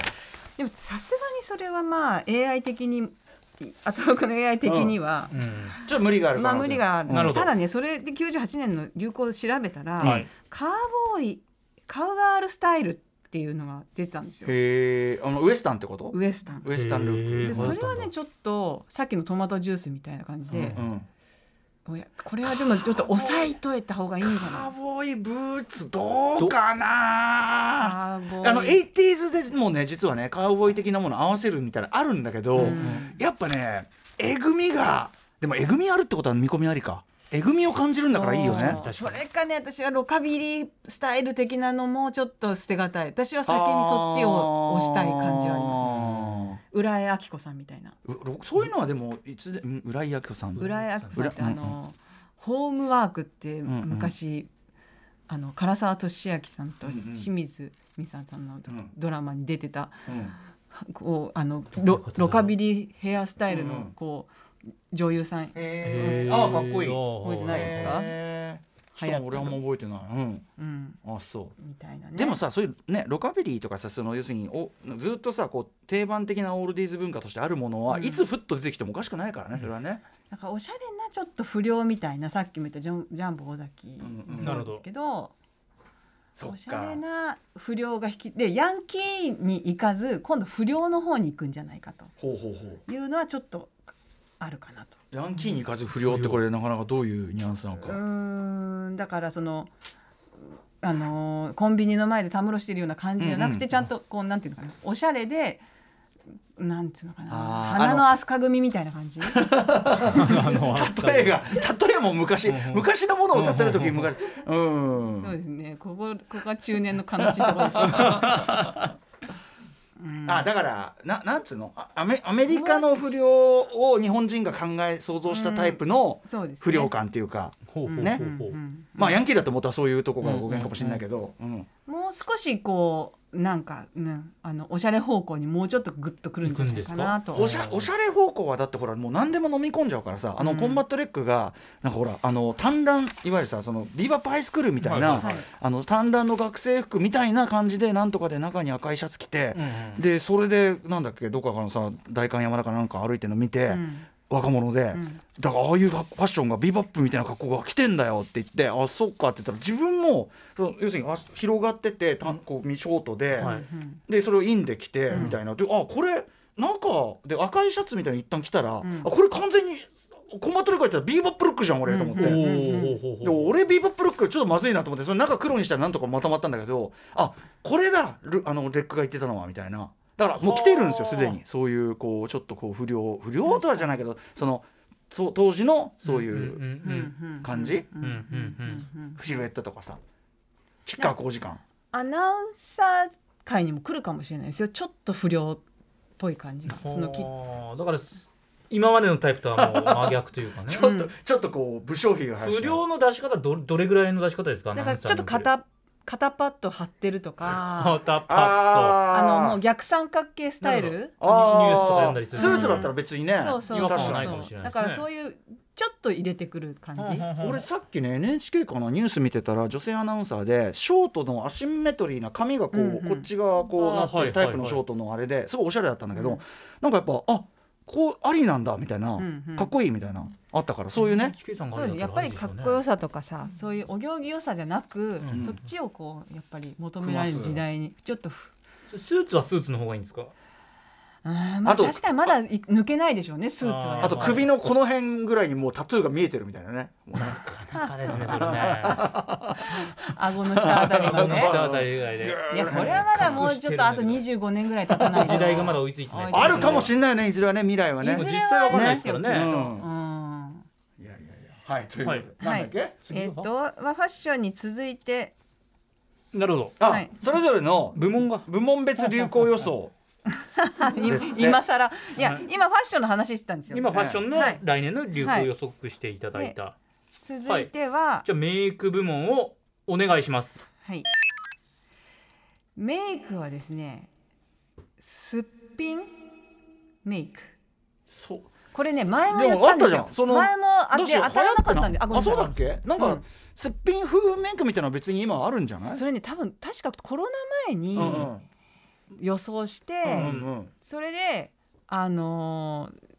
でもさすがにそれはまあ AI 的に頭の AI 的には。うん。えちょっと無理があるかな。まあ無理がある。ただねそれで98年の流行を調べたら、はい。カーボーイカウガールスタイルっていうのが出てたんですよ。へえあのウエスタンってこと？ウエスタン。ウエスタンルッへー。でクそれはねちょっとさっきのトマトジュースみたいな感じで、うんおやこれはでもちょっと押さえといた方がいいんじゃカない？ーボーイブーツどうかな？カーボーイ。あの 80s でもね実はねカウボーイ的なもの合わせるみたいなのあるんだけど、うん。やっぱねえぐみがでもえぐみあるってことは見込みありか？えぐみを感じるんだからいいよね。それかね私はロカビリースタイル的なのもちょっと捨てがたい。私は先にそっちを押したい感じはあります。す浦江明子さんみたいな。そういうのはでもいつでうん浦井明子さん。浦江明子さんって浦あの、ホームワークってんうん昔、あの唐沢俊明さんとうんうん。清水美沙さんのん。ドラマに出てた、うん。こうあのロロカビリーヘアスタイルうんうん。のこう女優さん。へー。あかっこいい。覚えてないですか？へー。ちょっと俺はあんま覚えてない。うん。うん。あそう。みたいなね。でもさそういうねロカビリーとかさその要するにおずっとさこう定番的なオールディーズ文化としてあるものは、うん。いつふっと出てきてもおかしくないからねそれはね。なんかおしゃれなちょっと不良みたいなさっきも言ったジャンジャンボ尾崎んうん。もそうですけど、おしゃれか。な不良が引きでヤンキーに行かず今度不良の方に行くんじゃないかとほうほうほう。いうのはちょっとあるかなと。ヤンキーに行かず不良ってこれなかなかどういうニュアンスなのうか。ーんだからそのあのーコンビニの前でたむろしてるような感じじゃなくて、うんうんちゃんとこうなんていうのかな。おしゃれでなんつうのかな。花の飛鳥組みたいな感じ？例えが例えも昔昔のものを歌ってる時昔。うん。そうですね。ここここが中年の悲しいところですよ あだからななんつうの？あアメアメリカの不良を日本人が考え想像したタイプの不良感っていうか、ね。まあヤンキーだと思ったらそういうとこが語源かもしれないけど、うん。もう少しこうなんか、ね、あのおしゃれ方向にもうちょっとグッとくるんじゃないかなとおしゃおしゃれ方向はだってほらもう何でも飲み込んじゃうからさあのうんコンバットレックがなんかほらあの短ランいわゆるさそのビーバップハイスクールみたいな、はいはいあの短ランの学生服みたいな感じでなんとかで中に赤いシャツ着て、うんでそれでなんだっけどっかのさ代官山だかなんか歩いてるの見て、うん若者で、ん。だからああいうファッションがビーバップみたいな格好が来てんだよって言ってあそっかって言ったら自分もその要するにあ広がっててたこうミショートで、はい。うんでそれをインで着てうん。みたいな、であこれなんかで赤いシャツみたいに一旦着たら、ん。あこれ完全にコンバットレックやったらビーバップルックじゃん俺と思って、おうん。ーでも俺ビーバップルックちょっとまずいなと思ってその中黒にしたらなんとかまとまったんだけどあこれだルあのレックが言ってたのはみたいなだからもう来てるんですよはあすでに。そういうこうちょっとこう不良不良とはじゃないけどそのそう当時のそういう感じ？シルエットとかさ吉川浩司感アナウンサー界にも来るかもしれないですよちょっと不良っぽい感じがそのきはあだから今までのタイプとはもう真逆というかねちょっと、ちょっとこう武将髭が不良の出し方どどれぐらいの出し方ですかだからちょっと肩肩肩パッド張ってるとか パッああのもう逆三角形スタイル？ニュースとか読んだりするスーツだったら別にねそうそうそう。ないかもしれないですね。だからそういうちょっと入れてくる感じ。俺さっきね NHK かなニュース見てたら女性アナウンサーでショートのアシンメトリーな髪がこう、うんうんこっち側こうなってはいるタイプのショートのあれですごいおしゃれだったんだけど、なんかやっぱあこうありなんだみたいな、んうん。かっこいいみたいなあったからそういうね、す。やっぱりかっこよさとかさそういうお行儀良さじゃなく、ん。そっちをこうやっぱり求められる時代にちょっとふスーツはスーツの方がいいんですか？まああと確かにまだい抜けないでしょうねスーツはあと首のこの辺ぐらいにもうタトゥーが見えてるみたいなね。なかなかですねそれね。顎の下あたりこののね下あたりぐらいで。いやそれはまだもうちょっとあと25年ぐらい経たないと。時代がまだ追いついてないですあるかもしれないよねいずれはね未来はね。いずれ実際わかんないですよきっとうん。うんいやいやいや。はいということで、はい。なんだっけ、えっとはファッションに続い。てなるほどあ、はい。それぞれの部門が部門別流行予想 今更。いやはい。今ファッションの話してたんですよ。今ファッションのはい。来年の流行予測していただいた、続いては。じゃあメイク部門をお願いします。はい。メイクはですねすっぴんメイク。そう。これね前もでやっもあったじゃたん。ですよんその前もあって当たらなかったんで。流行ってごめんなさい。あそうだっけ？なんか、うんすっぴん風メイクみたいな別に今あるんじゃない？それね多分確かコロナ前にうんうん予想して、うんうんそれであのー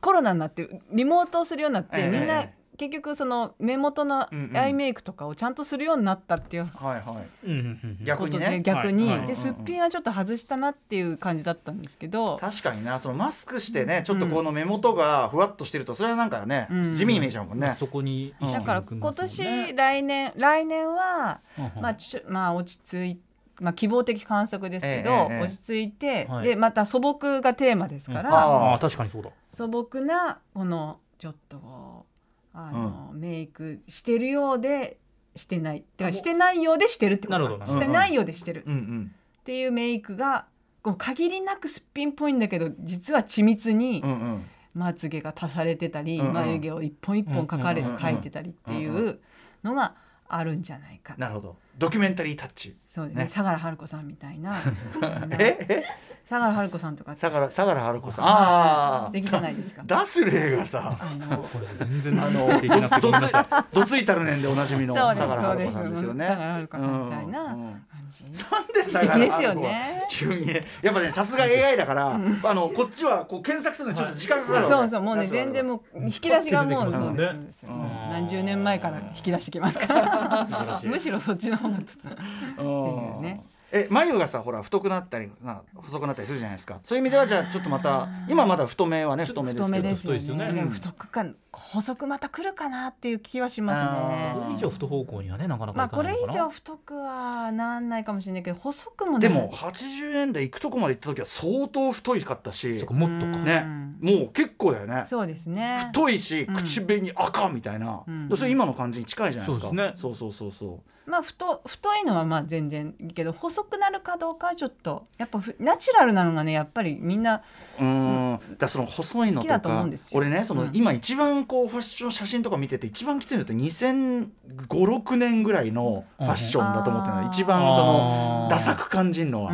コロナになってリモートをするようになって、ええ。みんな結局その目元のアイメイクとかをちゃんとするようになったっていう。はいはい。うんうんうん逆にね。ことで逆に、ですっぴんはちょっと外したなっていう感じだったんですけど、確かになそのマスクしてねちょっとこの目元がふわっとしてるとそれはなんかね、うん。地味に見えちゃうもんね、そこにだから今年来年来年は、うんまあまあ落ち着いまあ希望的観測ですけど、落ち着いて、はい。でまた素朴がテーマですから、うん。あ確かにそうだ。素朴なこのちょっとこうあの、メイクしてるようでしてない。だからしてないようでしてるってことしてないようでしてる。うんうん。っていうメイクがこう限りなくすっぴんっぽいんだけど実は緻密にうんうん。まつげが足されてたり、うんうん。眉毛を一本一本描かれ、うんうんうん。描いてたりっていうのがあるんじゃないかなるほど。ドキュメンタリータッチ。そうですね。ね。相良春子さんみたいな。え？え？相良春子さんとか相良相良春子さん。はいああ素敵じゃないですか。出す例がさあの全然あのついていけなくてごめんなさい。どついたるねんでおなじみのそうです相良春子さんですよね。相良春子さんみたいな感じ、なんで素相良敵ですよ春子はね。急に。ねやっぱねさすが AI だから、あのこっちはこう検索するのにちょっと時間かかるそうそうもうね全然もう引き出しがもうそうです何十年前から引き出してきますから。むしろそっちの方がうん。っていうねえ眉がさほら太くなったりな細くなったりするじゃないですか。そういう意味ではじゃあちょっとまた今まだ太めはね太めです太けど。太いですよね。でも太くか細くまた来るかなっていう気はしますね。これ以上太方向にはねなかなかいまあこかないのかな。れ以上太くはなんないかもしれないけど細くもね。でも80年代行くとこまで行った時は相当太いかったし。そうかもっとか。うん。ね。もう結構だよね。そうですね。太いしうん口紅赤みたいな、うん。それ今の感じに近いじゃないですか。そうですね。そうそうそうそう。まあ太太いのはまあ全然いいけど細くなるかどうかはちょっとやっぱふナチュラルなのがねやっぱりみんなうーん。だその細いのと好きだと思かうんですよ。俺ねその、うん。今一番こうファッション写真とか見てて一番きついのって2005,6年ぐらいのファッションだと思ってるの、うん。一番そのダサく感じるのは、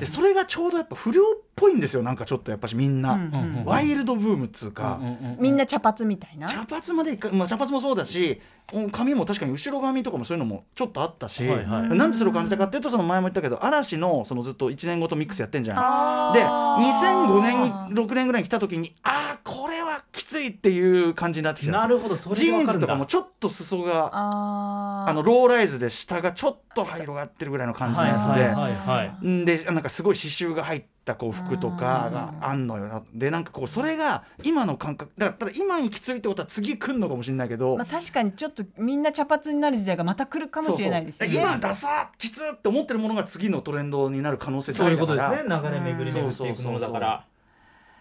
でそれがちょうどやっぱ不良っぽいんですよなんかちょっとやっぱしみんな、うんうんワイルドブームっつうか、うんうんうんみんな茶髪みたいな。茶髪までいか、まあ、茶髪もそうだしうん髪も確かに後ろ髪とかもそういうのもちょっとあったし、はいはい。なんでそれを感じたかっていうとその前も言ったけど嵐のそのずっと1年ごとミックスやってんじゃん。で2005年に6年ぐらいに来た時にああこれはきついっていう感じになってきたなるほどそれジーンズとかもちょっと裾があのローライズで下がちょっと広がってるぐらいの感じのやつで、はいはいはいはいん。でなんかすごい刺繍が入っったこう服とかがあんのよ。でなんかこうそれが今の感覚だからただ今にきついってことは次来るのかもしれないけど、まあ確かにちょっとみんな茶髪になる時代がまた来るかもしれないですよね。そうそう今ダサきつって思ってるものが次のトレンドになる可能性そういうことですね。流れ巡り巡っていくものだから。うん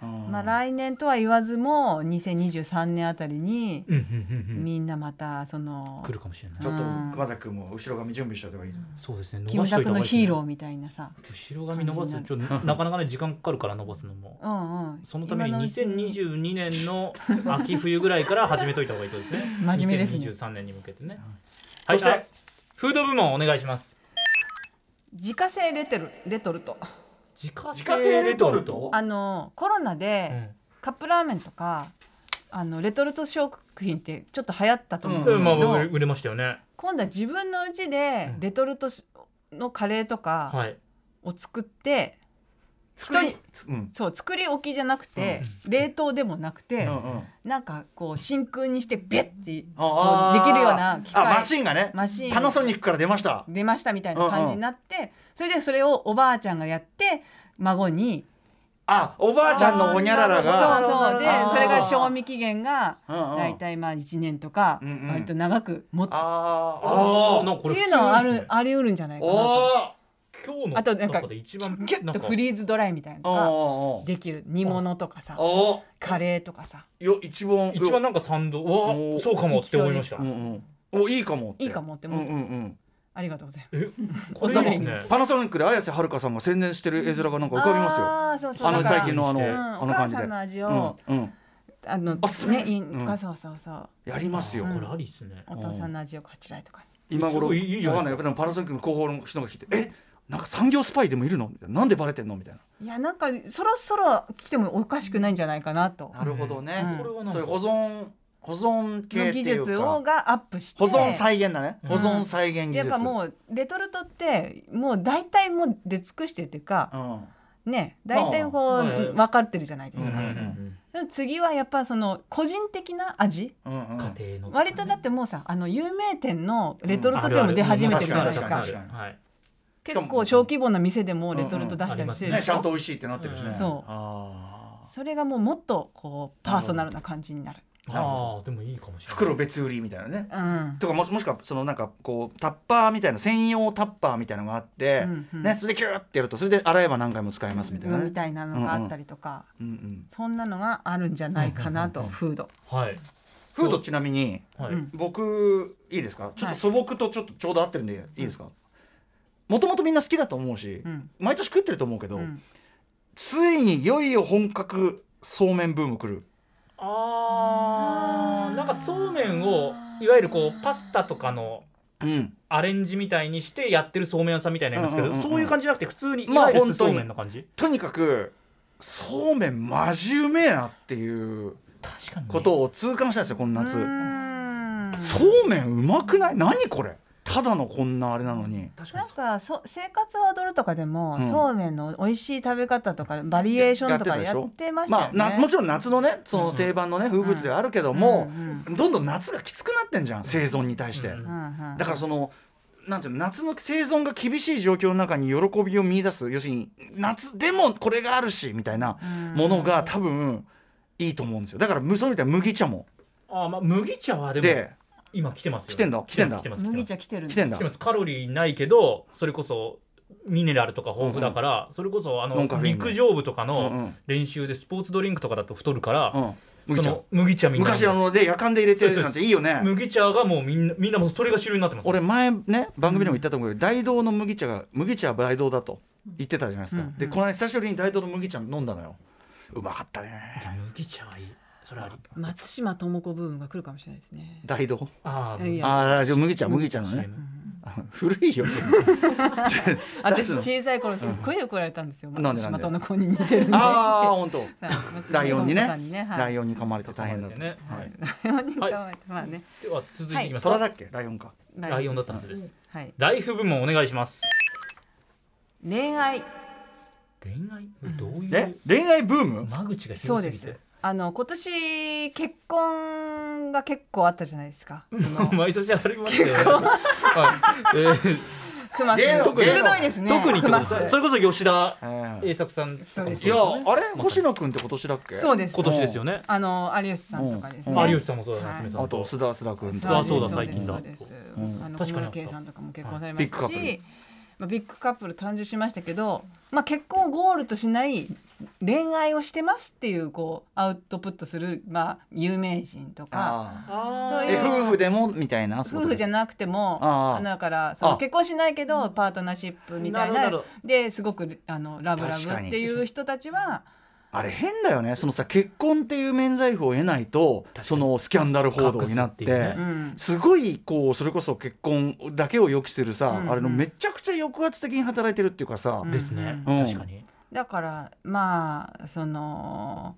まあ来年とは言わずも2023年あたりにうんうんうんうん。みんなまたそな来るかもしれない。ちょっとうん。熊崎君も後ろ髪準備しておけばいい、そうですね。キムタクのヒーローーみたいなさ。後ろ髪伸ばすちょっとなかなかね時間かかるから伸ばすのも。うんうん。そのために今のうちに。2022年の秋冬ぐらいから始めといた方がいいとですね。真面目ですね。2023年に向けてね、そしてはいあフード部門お願いします。自家製レトルレトルト。自家製レトルト？あのコロナうでん。カップラーメンとかあのレトルト食品ってちょっと流行ったと思うんうですけど、うんまあ売れましたよね。今度は自分の家でうん。レトルトしのカレーとかはい。を作って、作り？うん。そう作り置きじゃなくて、冷凍でもなくて、うんうん。なんかこう真空にしてビュッてあできるような機械あマシンがね。マシン。パナソニックから出ました。出ましたみたいな感じになって、それでそれをおばあちゃんがやって孫にあおばあちゃんのほにゃららが。そうそう。でそれが賞味期限がうんうん。大体まあ1年とかうんうん。割と長く持つ。っあー。あー。あなんかこれていうのはあるあり得るんじゃないかなと。お今日のあとなんかギュッとフリーズドライみたいなーのができる煮物とかさカレーとかさ。よ一番一番なんか賛同。うわおそうかもって思いました。うんうん。おいいかもって。いいかもってうん思ううんうんありがとうございえ これですねパナソニックで綾瀬はるかさんが宣伝してる絵面がなんか浮ますかびますよ。あーそうそう。あの最近のあのうんうんあの感じで。さんの味うんをうん。あのあねいうん。とかそうそうそう。やりますよ。あこれありっすね。お父さんの味をこちらへとか。今頃いいいじゃないですか。わかんない。やっぱでもパナソニックの広報の人が聞いてえなんか産業スパイでもいるの？みたいな。なんでバレてんの？みたいな。いやなんかそろそろ来てもおかしくないんじゃないかなと。なるほどね。うん。これはそういう保存保存系の技っていう術をかがアップして。保存再現だね。うん。保存再現技術。やっぱもうレトルトってもう大体もう出尽くしてるっていうかうん。ね大体こう分かってるじゃないですか、うんうんでも次はやっぱその個人的な味。うんうん。うん家庭の。割とだってもうさあの有名店のレトルト店も出始めてるじゃないですか。結構小規模な店でもレトルト出したりしてるねちゃん。と美味しいってなってるしねそうそれがもうもっとこうパーソナルな感じになるああでもいいかもしれない。袋別売りみたいなね。うん。とかもしもしくはそのなんかこうタッパーみたいな専用タッパーみたいなのがあって、うんうん。ね、それでキューってやるとそれで洗えば何回も使えますみたいな。ねみたいなのがあったりとか、うんうん、そんなのがあるんじゃないかなと、フード、はい。フードちなみにはい。うん僕いいですか？ちょっと素朴とちょっとちょうど合ってるんでいいですか？もともとみんな好きだと思うし、うん。毎年食ってると思うけど、うん。ついにいよいよ本格そうめんブーム来るあー。なんかそうめんをいわゆるこうパスタとかのうん。アレンジみたいにしてやってるそうめん屋さんみたいなのありますけど、うんうんうんうん。そういう感じじゃなくて普通にいまあわゆるそうめんの感じ、とにかくそうめんマジうめえなっていうことを痛感したんですよこの夏、そうめんうまくない？何これ？ただのこんなあれなのに。確かに。なんかそ生活は踊るとかでも、うん。そうめんの美味しい食べ方とかバリエーションとかやってましたよね。まあ、なもちろん夏のねその定番のね、風物詩ではあるけども、どんどん夏がきつくなってんじゃん生存に対して、うんうんうん。だからそのなんていうの夏の生存が厳しい状況の中に喜びを見出す。要するに夏でもこれがあるしみたいなものが多分いいと思うんですよ。だからむそうみたいな麦茶も。あーまあ麦茶はでもで今来てますよ来てんだ？来てんだ？来てます麦茶来てるん来てんだ？来てます。カロリーないけどそれこそミネラルとか豊富だから、それこそあの陸上部とかのん練習でスポーツドリンクとかだと太るから、その麦茶みんな。昔あので夜間で入れてるなんていいよね。麦茶がもうみんなみんなもうそれが主流になってます。俺前ね番組でも言ったと思うけど、大道の麦茶が麦茶は大道だと言ってたじゃないですか、うんでこの間久しぶりに大道の麦茶飲んだのよ。うまかったね。じゃあ麦茶はいいそれあり。松島智子ブームが来るかもしれないですね。大道？ああじゃあ麦茶麦茶のね。古いよ。私の。小さい頃すっごい怒られたんですよ。なんで松島智子に似てる。ああ本当。ライオンにね。ライオンに噛まれて大変だった、ね。はい、ライオンに噛まれてまあね。では続いていきます。だっけ？ライオンか。ライオンだったはずです。はい。ライフ部門お願いします。恋愛。恋愛？どういう？え？恋愛ブーム？間口がそうです。あの今年結婚が結構あったじゃないですか。その毎年ありますよね。はい。えー。熊芸能芸能鋭いですね。特にってこと？熊ですそれこそ吉田ええ栄作さんそうですいやあれ星野くんって今年だっけ？そうです。今年ですよね。あの有吉さんとかですうん。ね有吉さんもそうだ。はい。夏目さんあと須田須田くんと。あそうだ最近だ。確かに圭さんとかも結婚されましたし、まあ、ビッグカップル誕生しましたけど、まあ、結婚をゴールとしない恋愛をしてますっていうこうアウトプットする、まあ、有名人とか。そういうえ夫婦でもみたいな？夫婦じゃなくてもああだからそのあ。結婚しないけどパートナーシップみたいな。ですごくあのラブラブっていう人たちはあれ変だよね。そのさ結婚っていう免罪符を得ないとそのスキャンダル報道になってね。うん。すごいこうそれこそ結婚だけを予期するさ、うんうん。あれのめちゃくちゃ抑圧的に働いてるっていうかさ、うんですね。うん。確かに。だからまあその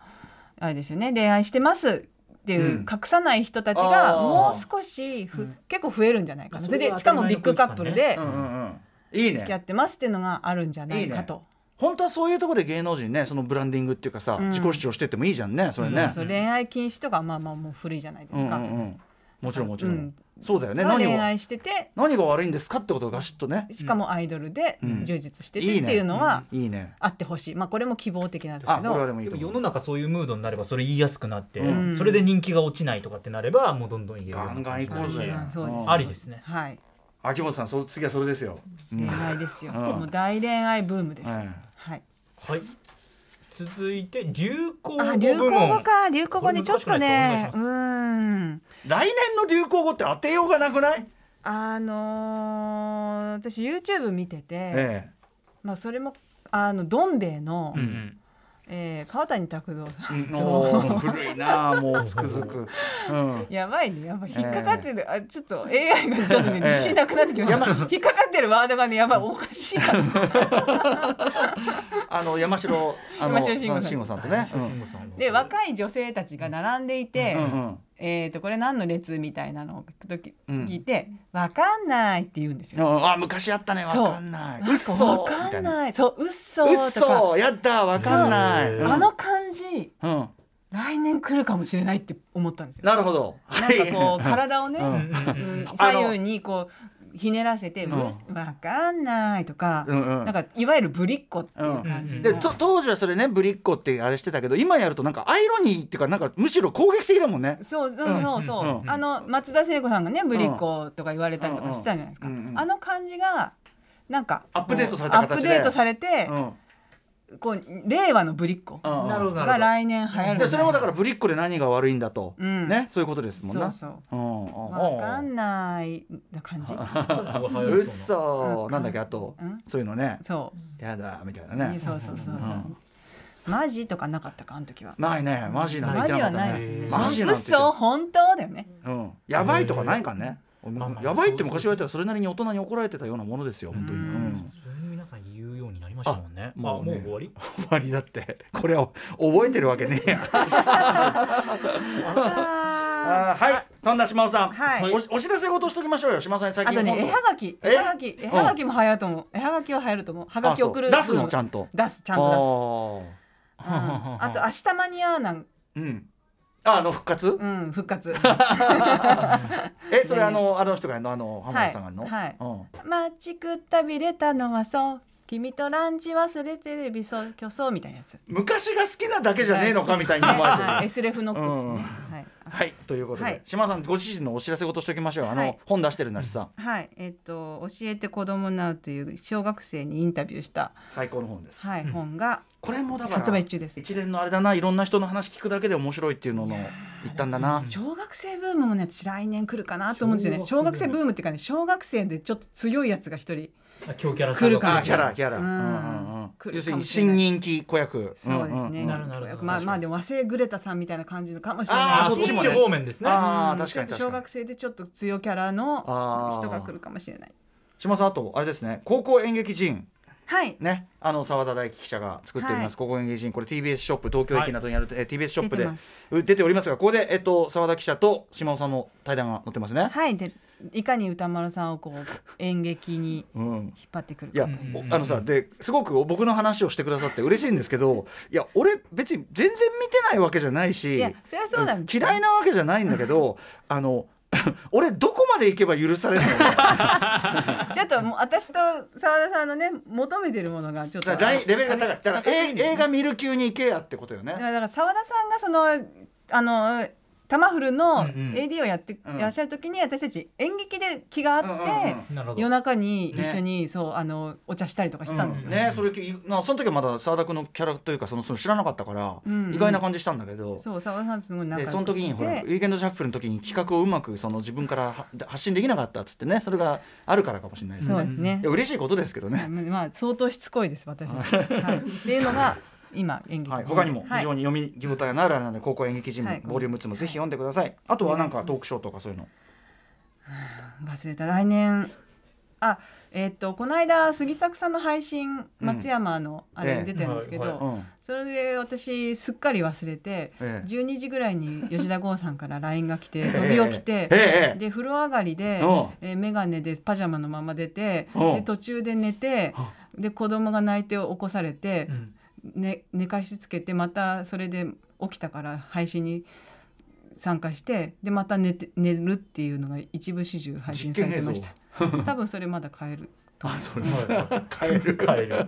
あれですよね。恋愛してますっていう、うん。隠さない人たちあがー。もう少しふ、うん。結構増えるんじゃないかな。それはそれでしかもビッグカップルでうんうんうん。いい付き合ねってますっていうのがあるんじゃないかと。本当はそういうところで芸能人ねそのブランディングっていうかさ、うん。自己主張してってもいいじゃんねそれね。そうそう恋愛禁止とかまあまあもう古いじゃないですか。うんうんうん。もちろんもちろん、うん。そうだよね。恋愛してて何が悪いんですかってことをガシッとね。しかもアイドルでうん。充実しててっていうのはいいね。あってほしい、まあこれも希望的なんですあこれはけどでもいい世の中そういうムードになればそれ言いやすくなって、うん。それで人気が落ちないとかってなればもうどんどん言えるガンガン行こうぜ。ありですね。はい。秋元さんそ次はそれですよ、うん。恋愛ですよ、うん。もう大恋愛ブームです、はいはい。はい。続いて流行語あ流行語か。流行語ねちょっとね。うーん。来年の流行語って当てようがなくない？あのー私 YouTube 見てて、え。まあそれもあのどん兵衛の、うんうんえー川谷拓郎さん、えもう 古いなあもう つくづく、うん、やばいね。やばい引っかかってる、あちょっと AI がちょっとねええ自信なくなってきました、引っかかってるワードがねやばいおかしいな。あの山城山城慎吾さんとね、で若い女性たちが並んでいて、えー、とこれ何の列みたいなのを時うん。聞いて「わかんない」って言うんですよ。うん。あ昔あったね。わかんない。なんか嘘。わかんなないそう嘘嘘。やったわかんない。あの感じうん。来年来るかもしれないって思ったんですよ。なるほど。なんかこう体をね、うん。左右にこうひねらせて「ううんわかんない」とか、うんうん。なんかいわゆるぶりっ子っていう感じ。の、でと当時はそれねぶりっ子ってあれしてたけど今やるとなんかアイロニーっていうかなんかむしろ攻撃的だもんね。そうそうそうあの松田聖子さんがねぶりっ子とか言われたりとかしてたじゃないですか、うん。うん。うん。あの感じがなんかアップデートされたアッ形でプデートされて、うんこう令和のぶりっ子が来年流行るでそれもだからぶりっ子で何が悪いんだと、うん。ねそういうことですもんなそうそう。うんわかんないな感じ。うっそ うん。なんだっけあと。うん。そういうのね。そやだみたいなう、ねそうそうそうそう、ん。マジとかなかったかあの時は。ないね。マジなんてマジ言ってなかったはないですよね。ねマジなんて言って嘘本当だよね。うん。やばいとかないかねまあまあやばいって昔言われたらそれなりに大人に怒られてたようなものですよ本当に。うん。うん普通に皆さん言うようになりましたもんね。あもうもうね。終わり？終わりだって。これを覚えてるわけねえや。あはい。そんな島尾さん、はい。おお知らせ事しときましょうよ。島尾さんに最あとね絵はがき。え？絵はがき。絵はがきも流行ると思う。絵はがきは流行ると思う。はがき送る。出すのちゃんと。出すちゃんと出す。うん。あと明日間に合うなんうんああの復活、うん復活。えそれあのあの人がの？あの浜田さんがの、はいうん。待ちくったびれたのはそう。君とランチ忘れてるびそう競争みたいなやつ。昔が好きなだけじゃねえのかみたいに思われてる、はい。SRF ノはい。はい。ということで、はい。島田さんご自身のお知らせ事しときましょう。あの、はい。本出してるんだしさ。はい。えっと教えて子供なうという小学生にインタビューした。最高の本です、はい。本がこれもだから発売中です。一連のあれだないろんな人の話聞くだけで面白いっていうのの一端だな。小学生ブームもね私来年来るかなと思うんですよね。小学生ブーム。っていうかね小学生でちょっと強いやつが一人強キャラ来るかあキャラキャラ、ううんんうんうん。来る要するに新人気子役。そうですね、まあまあでも和製グレタさんみたいな感じのかもしれあない。しあそっちもね。方面ですね。確かに小学生でちょっと強キャラの人が来るかもしれない。島さんあとあれですね。高校演劇人はい。ねあの澤田大樹記者が作っております、はい。高校演劇人これ TBS ショップ東京駅などにある、えー TBS ショップで出てます。う出ておりますがここでえっと澤田記者と島尾さんの対談が載ってますね、はい。でいかに歌丸さんをこう演劇にうん。引っ張ってくるいや、かというおあのさですごく僕の話をしてくださって嬉しいんですけどいや俺別に全然見てないわけじゃないしいやそりゃそうなんですよ嫌いなわけじゃないんだけどあの 俺どこまで行けば許されるの？ちょっともう私と澤田さんのね求めてるものがちょっとレベルが高い。だから映画見る級に行けやってことよね。だから澤田さんがそのあのタマフルの AD をやってうん。いらっしゃる時に私たち演劇で気があって、夜中に一緒に、そうあのお茶したりとかしたんですよ。うん。ねそれきなその時はまだ澤田君のキャラというかそのその知らなかったから、意外な感じしたんだけど。そう澤田さんとすごい仲良その時にほらウィーケンドシャッフルの時に企画をうまくその自分からは発信できなかったっつってねそれがあるからかもしれないですね。そうね。嬉しいことですけどね、まあ相当しつこいです私たち、はい、っていうのが 今演劇はい、他にも非常に、に読み応えのあるあれなので高校演劇人部、はい。ボリューム2もぜひ読んでください。あとはなんかトークショーとかそういうの。忘れた。来年。あえっ、とこの間杉作さんの配信松山のあれに出てるんですけど、それで私すっかり忘れて、ええ。12時ぐらいに 吉田剛さんから LINE が来て飛び起きて、ええ。で風呂上がりで、うん。えー、眼鏡でパジャマのまま出て、うん。で途中で寝て、で子供が泣いて起こされてう、んね、寝かしつけてまたそれで起きたから配信に参加してでまた寝て寝るっていうのが一部始終配信されてました。多分それまだ変えると思う。それはい変える。帰る。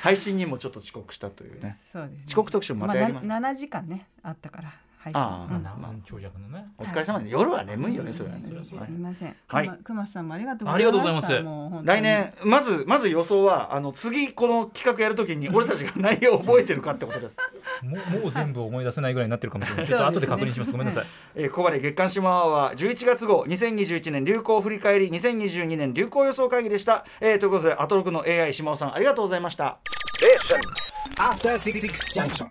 配信にもちょっと遅刻したというね。そうですね。遅刻特集もまたやりますまあ、な7時間ねあったから配信。ああうん。まあ長尺のね。お疲れ様で夜は眠いよねそれはね。すいません。はい。くま熊さんもありがとうありがとうございます。来年まずまず予想はあの次この企画やるときに俺たちが内容を覚えてるかってことです。もうもう全部思い出せないぐらいになってるかもしれない。ちょっと後で確認します。ごめんなさい。えーここまで月刊シマアワー11月号2021年流行振り返り2022年流行予想会議でした、えーということでアトロクの AI 島尾さんありがとうございました。After Six Junction.